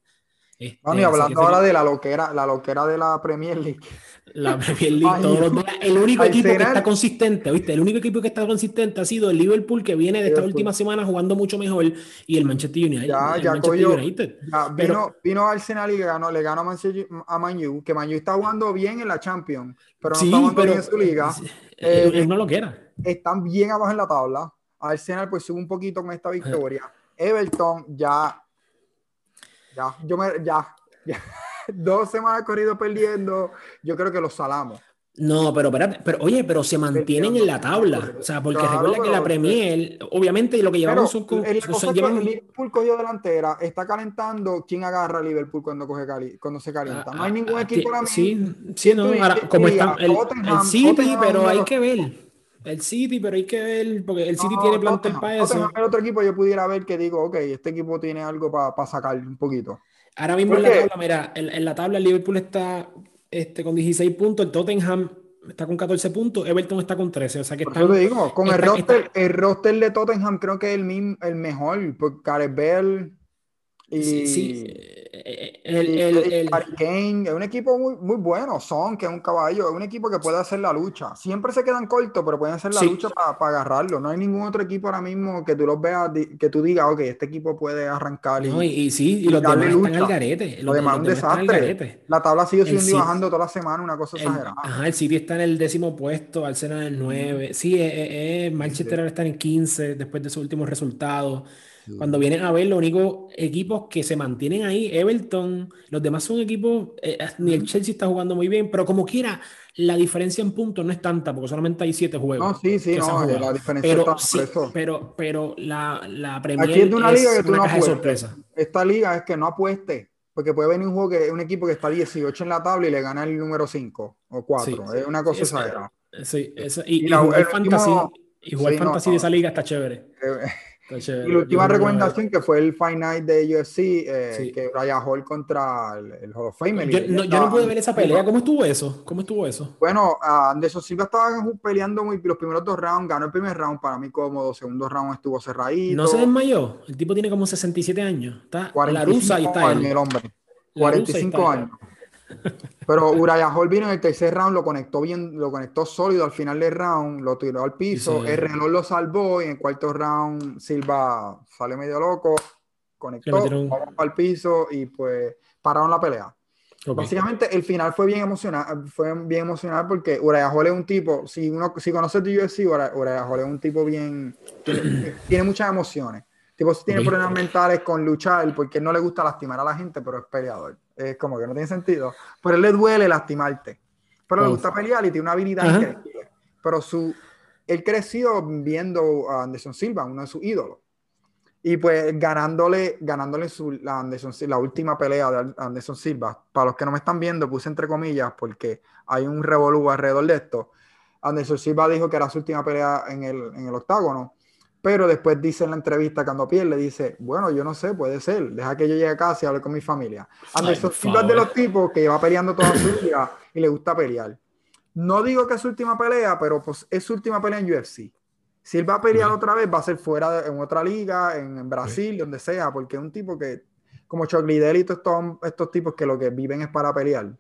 Speaker 1: Este, hablando ahora de la loquera, la loquera de la Premier League.
Speaker 2: La Premier League, todos los días. El único equipo que está consistente, ¿viste? El único equipo que está consistente ha sido el Liverpool, que viene de esta última semana jugando mucho mejor, y el Manchester United.
Speaker 1: Ya, ya,
Speaker 2: Manchester
Speaker 1: United. ya vino, pero, vino Arsenal y ganó, le ganó a Man U, que Man U está jugando bien en la Champions, pero no sí, está jugando pero, bien en su liga.
Speaker 2: Eh, eh, no lo quiera.
Speaker 1: Están bien abajo en la tabla. Arsenal pues sube un poquito con esta victoria. Everton ya ya, yo me, ya, ya. dos semanas corrido perdiendo, yo creo que los salamos.
Speaker 2: No, pero pero oye, pero se mantienen en la tabla. O sea, porque claro, recuerda que la Premier, obviamente lo que llevamos son,
Speaker 1: con, el, son llevan... Liverpool cogió delantera, está calentando, ¿quién agarra a Liverpool cuando coge cali, cuando se calienta? No hay ningún equipo ahora
Speaker 2: mismo. Sí, sí, no, ahora, como está el, el City, pero hay que ver. El City, pero hay que ver, porque el City no, tiene plantel para eso.
Speaker 1: El otro equipo yo pudiera ver que digo, ok, este equipo tiene algo para pa sacar un poquito.
Speaker 2: Ahora mismo en la tabla, mira, en, en, la tabla el Liverpool está este, con 16 puntos, el Tottenham está con 14 puntos, Everton está con 13, o sea que
Speaker 1: está... te digo, con está, el, roster, está, el roster de Tottenham creo que es el, mismo, el mejor, porque Gareth Bell y...
Speaker 2: Sí, sí.
Speaker 1: El, el, el, el, Kane, es un equipo muy, muy bueno, Son, que es un caballo, es un equipo que puede hacer la lucha. Siempre se quedan cortos, pero pueden hacer la sí. lucha para pa agarrarlo. No hay ningún otro equipo ahora mismo que tú los veas, que tú digas, ok, este equipo puede arrancar. Y,
Speaker 2: no, y, y sí, y los demás lucha. están al garete.
Speaker 1: Lo demás es un desastre. La tabla sigue subiendo y bajando toda la semana, una cosa exagerada.
Speaker 2: Ajá, el City está en el décimo puesto, Arsenal en el 9. Sí, eh, eh, Manchester sí. está en el 15 después de sus últimos resultados. Cuando vienen a ver, los únicos equipos que se mantienen ahí, Everton, los demás son equipos, eh, ni el Chelsea está jugando muy bien, pero como quiera, la diferencia en puntos no es tanta, porque solamente hay siete juegos.
Speaker 1: No, sí, sí, no, la diferencia
Speaker 2: pero, está sí, pero, pero la, la Premier
Speaker 1: Aquí es de una liga que tú no apuestes. Esta liga es que no apueste, porque puede venir un juego que un equipo que está 18 en la tabla y le gana el número 5 o 4. Sí, es una cosa exagerada.
Speaker 2: Sí, eso, y, y, jugar fantasy, y jugar fantasy no, de esa liga está chévere.
Speaker 1: Eh, y la última recomendación que fue el Fight Night de UFC, eh, sí. que Ryan Hall contra el, el Hall of Fame.
Speaker 2: Yo, no, yo no pude ver esa pelea. ¿Cómo estuvo eso? ¿Cómo estuvo eso?
Speaker 1: Bueno, uh, Anderson Silva estaba peleando muy los primeros dos rounds, ganó el primer round para mí cómodo, segundo round estuvo cerradito.
Speaker 2: No se desmayó. El tipo tiene como 67 años. Está la rusa y está
Speaker 1: él. El hombre. 45 años. Pero Uriah Hall vino en el tercer round, lo conectó bien, lo conectó sólido al final del round, lo tiró al piso, sí, sí. el reloj lo salvó y en el cuarto round Silva sale medio loco, conectó, un... al piso y pues pararon la pelea. Okay. Básicamente el final fue bien emocional, fue bien emocional porque Uriah Hall es un tipo, si uno si conoces de UFC, Uriah Hall es un tipo bien, tiene, tiene muchas emociones. Tipo, tiene problemas mentales con luchar porque no le gusta lastimar a la gente, pero es peleador es como que no tiene sentido. Pero él le duele lastimarte. Pero le gusta pelear y tiene una habilidad increíble. Pero su, él creció viendo a Anderson Silva, uno de sus ídolos. Y pues ganándole, ganándole su, la, Anderson, la última pelea de Anderson Silva. Para los que no me están viendo, puse entre comillas porque hay un revolú alrededor de esto. Anderson Silva dijo que era su última pelea en el, en el octágono. Pero después dice en la entrevista cuando pierde, dice, bueno, yo no sé, puede ser, deja que yo llegue a casa y hable con mi familia. Anderson Silva es de los tipos que va peleando toda su vida y le gusta pelear. No digo que es su última pelea, pero pues es su última pelea en UFC. Si él va a pelear otra vez, va a ser fuera en otra liga, en, Brasil, donde sea, porque es un tipo que, como Chuck Liddell y todos estos, estos tipos que lo que viven es para pelear.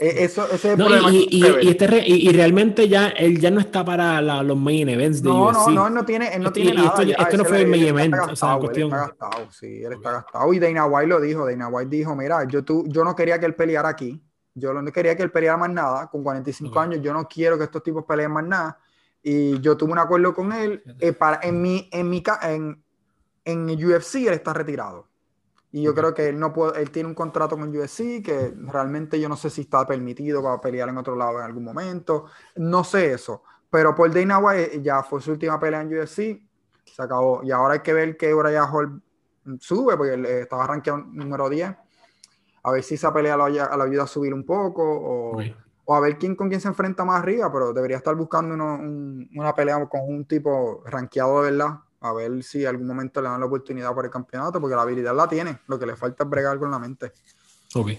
Speaker 1: E, eso, ese es el problema.
Speaker 2: Y, y, este y, realmente ya él ya no está para los main events de
Speaker 1: no,
Speaker 2: UFC.
Speaker 1: No, no, él no tiene, él no tiene nada.
Speaker 2: Esto, esto no fue el main event.
Speaker 1: Gastado, o sea, cuestión... Está gastado, sí, él está gastado. Y Dana White lo dijo. Dana White dijo, mira, yo, tú, yo no quería que él peleara aquí. Yo no quería que él peleara más nada. Con 45 años yo no quiero que estos tipos peleen más nada y yo tuve un acuerdo con él. Eh, para, en, mi, en, mi, en, en UFC él está retirado. Y yo creo que él no puede, él tiene un contrato con UFC que realmente yo no sé si está permitido para pelear en otro lado en algún momento. No sé eso. Pero por Dana White ya fue su última pelea en UFC. Se acabó. Y ahora hay que ver que Uriah Hall sube, porque él estaba rankeado número 10. A ver si esa pelea lo, ayuda a subir un poco. O, o a ver quién con quién se enfrenta más arriba, pero debería estar buscando una pelea con un tipo rankeado de verdad, a ver si algún momento le dan la oportunidad por el campeonato, porque la habilidad la tiene, lo que le falta es bregar con la mente.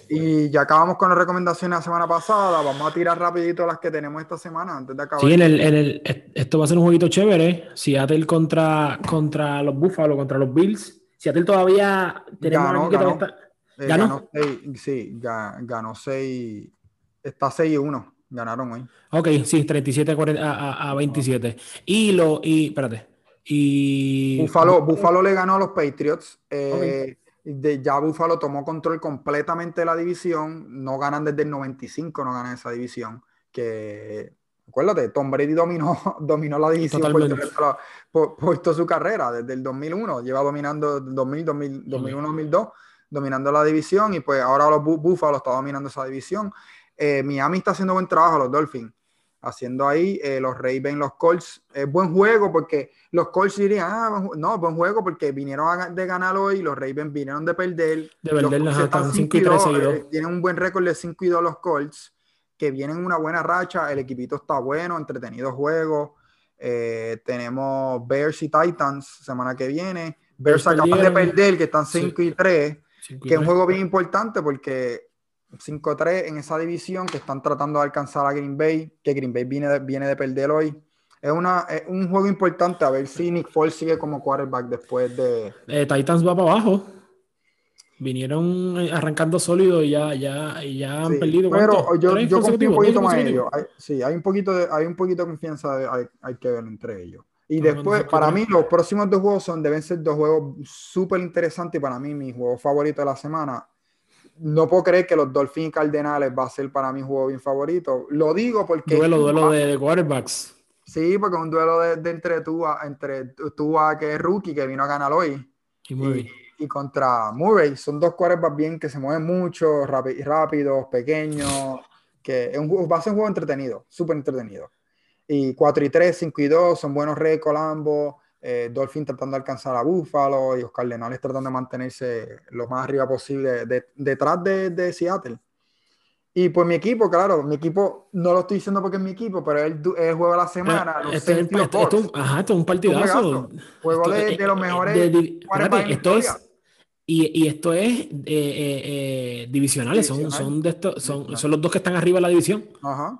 Speaker 1: Y ya acabamos con las recomendaciones la semana pasada, vamos a tirar rapidito las que tenemos esta semana antes de acabar.
Speaker 2: Sí, en el, en el, esto va a ser un jueguito chévere, Seattle contra, contra los Buffalo, contra los Bills. Seattle todavía tenemos
Speaker 1: ganó, ganó, eh, ¿Ganó? sí, ganó 6 está 6 y 1. Ganaron hoy.
Speaker 2: Ok, sí, 37 a, a, 27. Y lo, y, espérate. Y.
Speaker 1: Buffalo, Buffalo le ganó a los Patriots. Eh, de, ya Buffalo tomó control completamente de la división. No ganan desde el 95, no ganan esa división. Que acuérdate, Tom Brady dominó, dominó la división por, por, toda su carrera, desde el 2001, lleva dominando 2000, 2000 2001, 2002, dominando la división y pues ahora los Buffalo está dominando esa división. Eh, Miami está haciendo buen trabajo, los Dolphins, haciendo ahí eh, los Ravens, los Colts. Es buen juego porque los Colts dirían, ah, no, buen juego porque vinieron de ganar hoy, los Ravens vinieron de perder.
Speaker 2: De perder, los están 5 y 3
Speaker 1: eh, Tienen un buen récord de 5 y 2 los Colts, que vienen una buena racha, el equipito está bueno, entretenido juego. tenemos Bears y Titans semana que viene. Bears acaban de perder, que están 5 y 3, que es un juego bien importante porque 5-3 en esa división que están tratando de alcanzar a Green Bay, que Green Bay viene de, viene de perder hoy. Es, una, un juego importante a ver si Nick Foles sigue como quarterback después de...
Speaker 2: Eh, Titans va para abajo. Vinieron eh, arrancando sólido y ya, ya, ya han perdido.
Speaker 1: Pero yo, yo confío un poquito más en ellos. sí, hay un poquito de, hay un poquito de confianza hay, hay, que ver entre ellos. Y después, para mí, los próximos dos juegos son, deben ser dos juegos súper interesantes. Y para mí, mi juego favorito de la semana no puedo creer que los Dolphins Cardenales va a ser para mi juego bien favorito. Lo digo porque.
Speaker 2: Duelo, duelo de, quarterbacks.
Speaker 1: Sí, porque es un duelo de, entre Tua, entre Tua, que es rookie, que vino a ganar hoy. Y, contra Murray. Son dos quarterbacks bien que se mueven mucho, rápidos, pequeños. Que es un, va a ser un juego entretenido, súper entretenido. Y 4 y 3, 5 y 2, son buenos récords ambos eh, Dolphin tratando de alcanzar a Buffalo y los Cardenales tratando de mantenerse lo más arriba posible detrás de, de, Seattle. Y pues mi equipo, claro, mi equipo no lo estoy diciendo porque es mi equipo, pero el, juego de la semana.
Speaker 2: este, es ajá, esto es un partidazo.
Speaker 1: Juego de, de, los mejores.
Speaker 2: esto es, y, y, esto es eh, eh, eh divisionales, son, son, de estos, son, son, los dos que están arriba de la división.
Speaker 1: Ajá.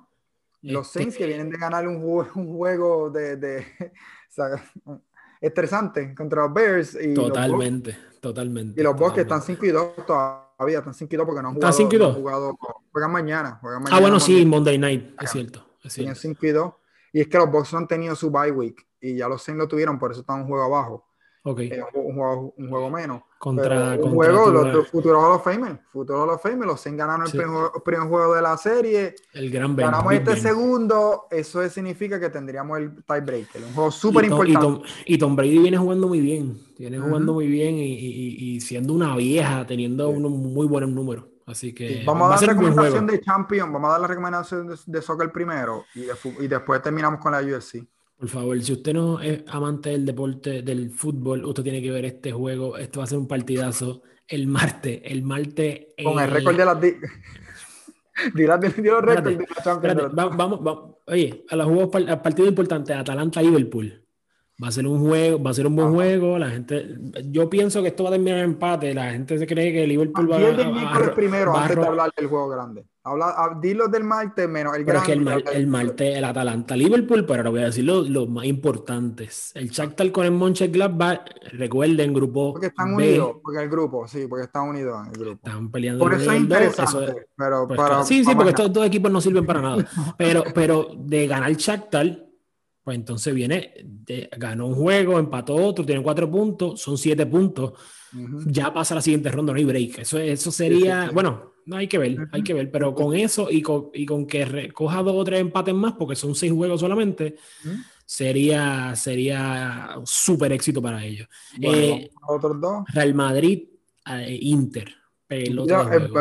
Speaker 1: Los este Saints que vienen de ganar un juego, un juego de, de estresante contra los Bears. Y
Speaker 2: totalmente, totalmente.
Speaker 1: Y los Bucks que están 5 y 2 todavía, están 5 y 2 porque no han jugado. ¿Están 5 y 2? jugado, juegan mañana, juegan mañana.
Speaker 2: Ah, bueno, sí, Monday Night, es cierto. Es
Speaker 1: Tienen 5 y 2. Y es que los Bucks no han tenido su bye week y ya los Saints lo tuvieron, por eso están un juego abajo.
Speaker 2: Okay.
Speaker 1: Eh, un, juego, un juego menos.
Speaker 2: Contra,
Speaker 1: un juego, los, futuros Hall of Fame, futuro Hall of los Saints ganaron el, primer, juego de la serie.
Speaker 2: El gran
Speaker 1: Ganamos este segundo, eso significa que tendríamos el tiebreaker, un juego súper importante.
Speaker 2: Y, Tom, Brady viene jugando muy bien, viene jugando muy bien y, y, siendo una vieja, teniendo unos muy buenos números. Así que
Speaker 1: vamos a dar la recomendación de Champion, vamos a dar la recomendación de, soccer primero y, y, después terminamos con la UFC.
Speaker 2: Por favor, si usted no es amante del deporte, del fútbol, usted tiene que ver este juego. Esto va a ser un partidazo el martes. El martes.
Speaker 1: Con el récord de las. Dirás de los récords de la
Speaker 2: Champions. Vamos, vamos, oye, a los juegos, al partido importante, Atalanta-Liverpool. Va a ser un juego, va a ser un buen juego. La gente, yo pienso que esto va a terminar en empate. La gente se cree que Liverpool va,
Speaker 1: a. a, primero antes de hablar del juego grande. Habla, ah, dilo del martes menos el
Speaker 2: pero Es que el, el martes, el Atalanta Liverpool, pero ahora voy a decir los, más importantes. El Shakhtar con el Mönchengladbach, recuerden, grupo
Speaker 1: Porque están unidos, porque el grupo, sí, porque están unidos en el grupo.
Speaker 2: Están peleando.
Speaker 1: Por eso es interesante. pero
Speaker 2: pues sí, sí, porque estos dos equipos no sirven para nada. Pero, pero de ganar el Shakhtar, pues entonces viene, de, ganó un juego, empató otro, tiene cuatro puntos, son siete puntos. Ya pasa la siguiente ronda, no hay break. Eso, eso sería, bueno no, hay que ver, hay que ver, pero con eso y con, y con que recoja dos o tres empates más, porque son seis juegos solamente, sería sería súper éxito para ellos.
Speaker 1: Eh, otros dos.
Speaker 2: Real Madrid, eh, Inter.
Speaker 1: es,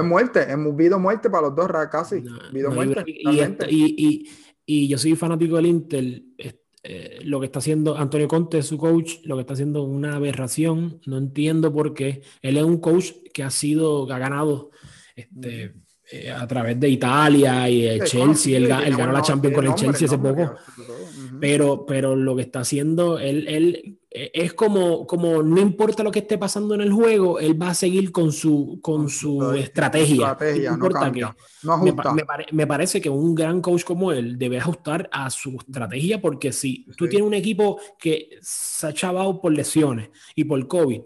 Speaker 1: muerte, hemos visto muerte para los dos, casi. muerte,
Speaker 2: y, y, yo soy fanático del Inter. Eh, lo que está haciendo Antonio Conte, su coach, lo que está haciendo una aberración. No entiendo por qué. Él es un coach que ha sido, ha ganado este, eh, a través de Italia y el Chelsea, él, ganó la Champions con el Chelsea hace poco. Pero, pero lo que está haciendo, él, él es como, como no importa lo que esté pasando en el juego, él va a seguir con su, con su estrategia. me, parece que un gran coach como él debe ajustar a su estrategia porque si tú tienes un equipo que se ha chavado por lesiones y por COVID,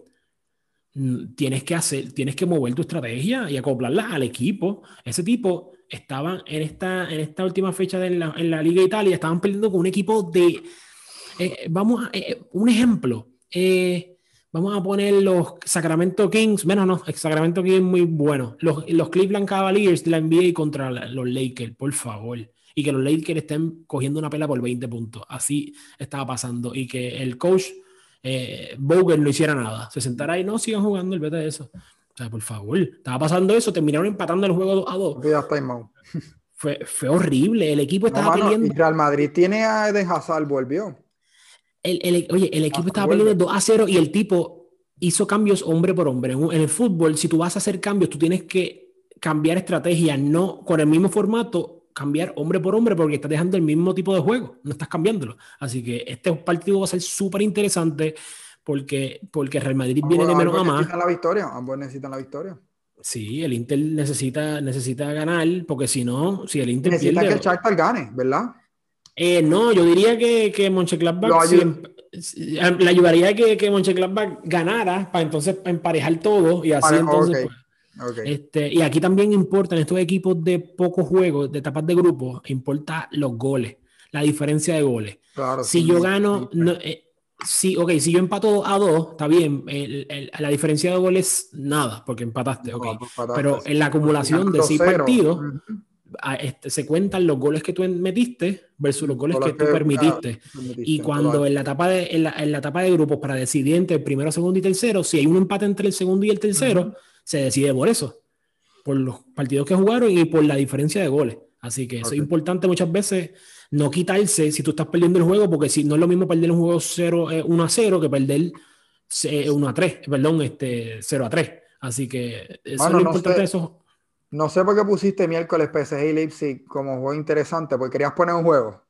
Speaker 2: tienes que hacer, tienes que mover tu estrategia y acoplarla al equipo. Ese tipo estaba en esta, en esta última fecha de la, en la Liga Italia, estaban perdiendo con un equipo de, eh, vamos, a, eh, un ejemplo, eh, vamos a poner los Sacramento Kings, bueno, no, Sacramento Kings es muy bueno, los, los Cleveland Cavaliers de la NBA contra los Lakers, por favor. Y que los Lakers estén cogiendo una pela por 20 puntos. Así estaba pasando. Y que el coach eh, no hiciera nada. Se sentara ahí, no, sigan jugando, el beta de eso. O sea, por favor, estaba pasando eso, terminaron empatando el juego 2 a 2. Fue, fue horrible, el equipo estaba peleando.
Speaker 1: Real Madrid tiene a Eden Hazard, volvió.
Speaker 2: El, el, oye, el equipo estaba peleando 2 a 0 y el tipo hizo cambios hombre por hombre. En, en el fútbol, si tú vas a hacer cambios, tú tienes que cambiar estrategia, no con el mismo formato, cambiar hombre por hombre porque estás dejando el mismo tipo de juego, no estás cambiándolo. Así que este partido va a ser súper interesante porque, porque Real Madrid viene de menos a más.
Speaker 1: Necesitan la victoria, ambos necesitan la victoria.
Speaker 2: Sí, el Inter necesita, necesita ganar porque si no, si el Inter
Speaker 1: necesita que el Shakhtar gane, ¿verdad?
Speaker 2: Eh, no, yo diría que, que Mönchengladbach le ayudaría que, que Mönchengladbach ganara para entonces emparejar todo y así entonces... Pues, este, y aquí también importa en estos equipos de pocos juegos, de etapas de grupo, importa los goles, la diferencia de goles. si yo gano, eh, si, ok, si yo empato a dos, está bien, la diferencia de goles, nada, porque empataste, ok. Pero en la acumulación de seis partidos, este, se cuentan los goles que tú metiste versus los goles que, tú permitiste. y cuando en la, etapa de, en, la, en la etapa de grupos para decidir entre el primero, segundo y tercero, si hay un empate entre el segundo y el tercero, se decide por eso, por los partidos que jugaron y por la diferencia de goles. Así que eso es importante muchas veces no quitarse si tú estás perdiendo el juego, porque si no es lo mismo perder un juego 0, 1 a 0 que perder 1 a 3, perdón, este, 0 a 3. Así que eso es lo importante de eso.
Speaker 1: No sé por qué pusiste miércoles PSG y Leipzig como juego interesante, porque querías poner un juego.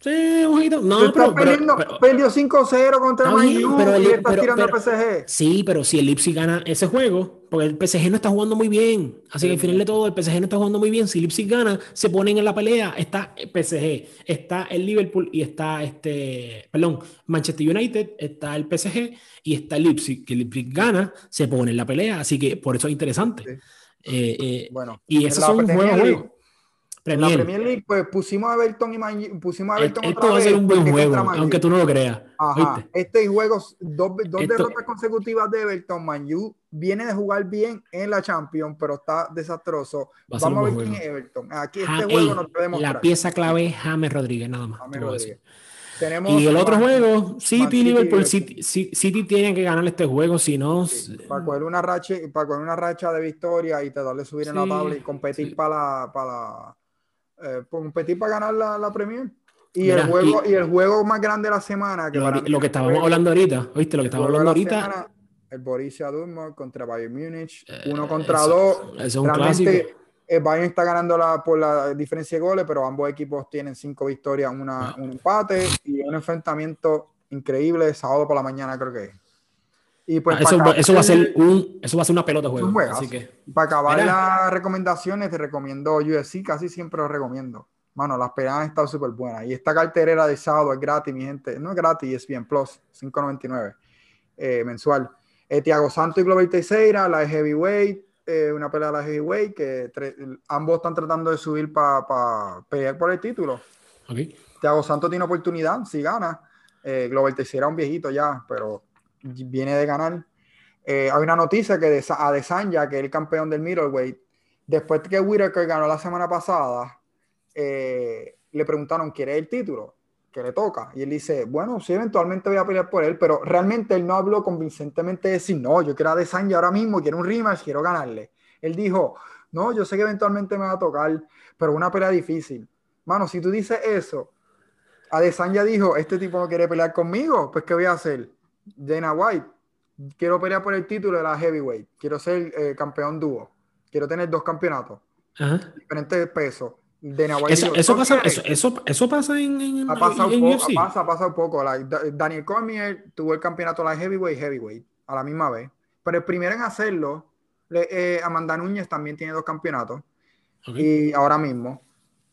Speaker 2: Sí, un poquito. No, pero,
Speaker 1: perdiendo, perdió 5-0 contra el pero y estás tirando al PSG.
Speaker 2: Sí, pero si el Leipzig gana ese juego, porque el PSG no está jugando muy bien. Así que al final de todo, el PSG no está jugando muy bien. Si el Leipzig gana, se ponen en la pelea. Está el PSG, está el Liverpool y está este, perdón, Manchester United, está el PSG y está el Leipzig. Que el Leipzig gana, se pone en la pelea. Así que por eso es interesante. Eh, eh, bueno, y esos son juegos juegos.
Speaker 1: En la Premier League, pues pusimos a Everton y Man pusimos a Everton
Speaker 2: Esto va a ser un buen juego, aunque tú no lo creas.
Speaker 1: Ajá. Este juego, dos, dos derrotas consecutivas de Everton. Man viene de jugar bien en la Champions, pero está desastroso. Vamos a ver quién es Everton. Aquí este juego nos
Speaker 2: La pieza clave es James Rodríguez, nada más. James Rodríguez. Y el otro juego, City, Liverpool, City, City, tiene que ganar este juego, si no.
Speaker 1: para, coger una racha, para coger una racha de victoria y te darle subir en la tabla y competir para la. Para eh, competir para ganar la, la Premier. Y, el juego, y, el juego más grande de la semana.
Speaker 2: Que lo, que estábamos hablando ahorita, ¿oíste? Lo que estábamos hablando ahorita.
Speaker 1: el Borussia Dortmund contra Bayern Múnich, eh, uno contra dos. Eso es un clásico el eh, Bayern está ganando la, por la diferencia de goles, pero ambos equipos tienen cinco victorias, una, un empate y un enfrentamiento increíble sábado por la mañana, creo que
Speaker 2: Y pues ah, eso, eso, va a ser un, eso va a ser una pelota de juego. Así que,
Speaker 1: para acabar las recomendaciones, te recomiendo UFC, casi siempre lo recomiendo. Mano, las peleas han estado súper buenas. Y esta carterera de sábado es gratis, mi gente. No es gratis, es bien plus, 5.99 eh, mensual. Eh, Tiago Santo y Glover Teixeira, la de Heavyweight, eh, una pelea de la heavyweight que ambos están tratando de subir para pelear por el título. Okay. Thiago Santos tiene oportunidad, si gana. Eh, Global Teixeira un viejito ya, pero viene de ganar. Eh, hay una noticia que de, a Desanya, que es el campeón del middleweight, después que Whitaker ganó la semana pasada, eh, le preguntaron, ¿quiere el título? Que le toca. Y él dice, bueno, sí, eventualmente voy a pelear por él, pero realmente él no habló convincentemente de decir, no, yo quiero a Desanya ahora mismo, quiero un rematch, quiero ganarle. Él dijo, no, yo sé que eventualmente me va a tocar, pero una pelea difícil. Mano, si tú dices eso, a Desanya dijo, este tipo no quiere pelear conmigo, pues ¿qué voy a hacer? Dana White, quiero pelear por el título de la heavyweight, quiero ser eh, campeón dúo, quiero tener dos campeonatos, diferentes pesos
Speaker 2: eso, pasa, eso, eso, pasa en,
Speaker 1: ha pasado en poco, ha pasado, poco. Daniel Cormier tuvo el campeonato la heavyweight heavyweight a la misma vez. Pero el primero en hacerlo, eh, Amanda Núñez también tiene dos campeonatos. Y ahora mismo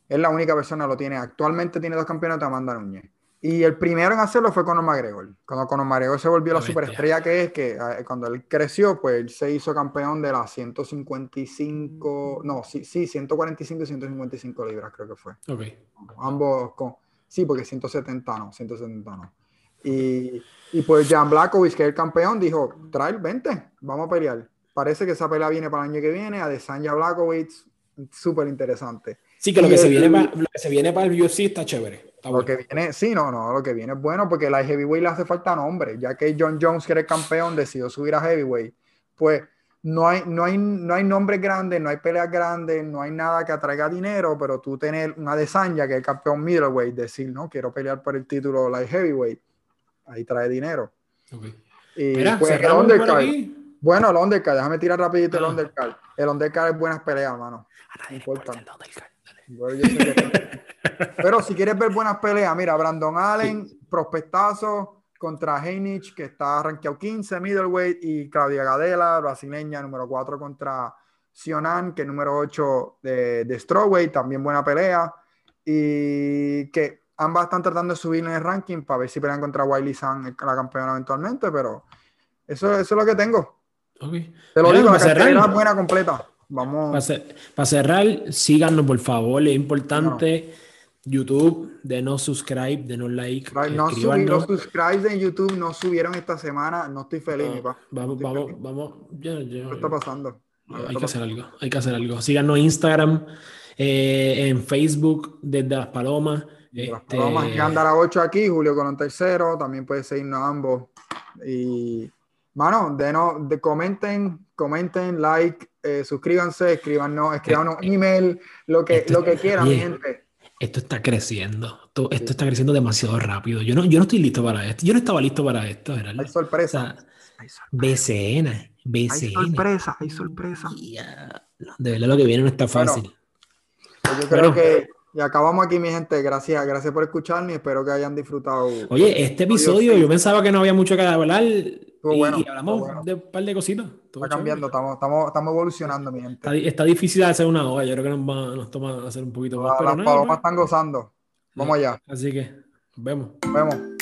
Speaker 1: es la única persona que lo tiene. Actualmente tiene dos campeonatos Amanda Núñez. Y el primero en hacerlo fue Conor McGregor. Cuando Conor McGregor se volvió la superestrella que es, que eh, cuando él creció, pues él se hizo campeón de las 155, no, sí, sí, 145 y 155 libras creo que fue. Ok. Ambos con, sí, porque 170 no, 170 no. Y, y pues Jan Blackovich, que es el campeón, dijo, trae, vente, vamos a pelear. Parece que esa pelea viene para el año que viene, a Desanya Blackovich, súper interesante.
Speaker 2: Sí, que lo que, se viene para, lo que se viene para el UFC está chévere.
Speaker 1: Lo que viene, sí, no, no, lo que viene es bueno porque la heavyweight le hace falta nombre, ya que John Jones, que era el campeón, decidió subir a heavyweight, pues no hay, no hay, no hay nombres grandes, no hay peleas grandes, no hay nada que atraiga dinero, pero tú tener una de Sanya, que es el campeón middleweight, decir, no, quiero pelear por el título light heavyweight, ahí trae dinero. Y pues, el undercard, bueno, el undercard, déjame tirar rapidito el ah. undercard. El undercard es buenas peleas, hermano. Pero si quieres ver buenas peleas, mira, Brandon Allen, prospectazo contra Heinich, que está rankeado 15, middleweight, y Claudia Gadela, brasileña, número 4 contra Sionan, que es número 8 de, de Strawweight, también buena pelea. Y que ambas están tratando de subir en el ranking para ver si pelean contra Wiley San, la campeona eventualmente, pero eso, eso es lo que tengo. Te lo digo, la cartera buena completa. Vamos.
Speaker 2: Para cerrar, síganos por favor, es importante. YouTube, de no subscribe, de no like.
Speaker 1: No los subscribes en YouTube no subieron esta semana. No estoy feliz, mi pa.
Speaker 2: Vamos, vamos, vamos. ¿Qué
Speaker 1: está pasando?
Speaker 2: hay que hacer algo, hay que hacer algo. Síganos en Instagram, eh, en Facebook, desde Las Palomas.
Speaker 1: Las este, Palomas, que anda a 8 aquí, Julio con un tercero. También puede seguirnos ambos. Y, mano, denos, de, comenten, comenten, like, eh, suscríbanse, escríbanos, escríbanos un email, lo que, lo que quieran, mi gente.
Speaker 2: Esto está creciendo, esto, está creciendo demasiado rápido. Yo no, yo no estoy listo para esto. Yo no estaba listo para esto,
Speaker 1: Hay sorpresa.
Speaker 2: BCN, BCN.
Speaker 1: Hay sorpresa, hay sorpresa.
Speaker 2: de verdad lo que viene no está fácil.
Speaker 1: Pues yo creo que y acabamos aquí, mi gente. Gracias, gracias por escucharme. Espero que hayan disfrutado.
Speaker 2: Oye, este episodio yo pensaba que no había mucho que hablar. Y, bueno, y hablamos de un par de cositas.
Speaker 1: Está cambiando, estamos, estamos, estamos, evolucionando, mi gente.
Speaker 2: Está, está, difícil hacer una hora. Yo creo que nos, va, nos toma hacer un poquito más.
Speaker 1: Las palomas están gozando. Vamos allá.
Speaker 2: Así que, vemos.
Speaker 1: Vemos.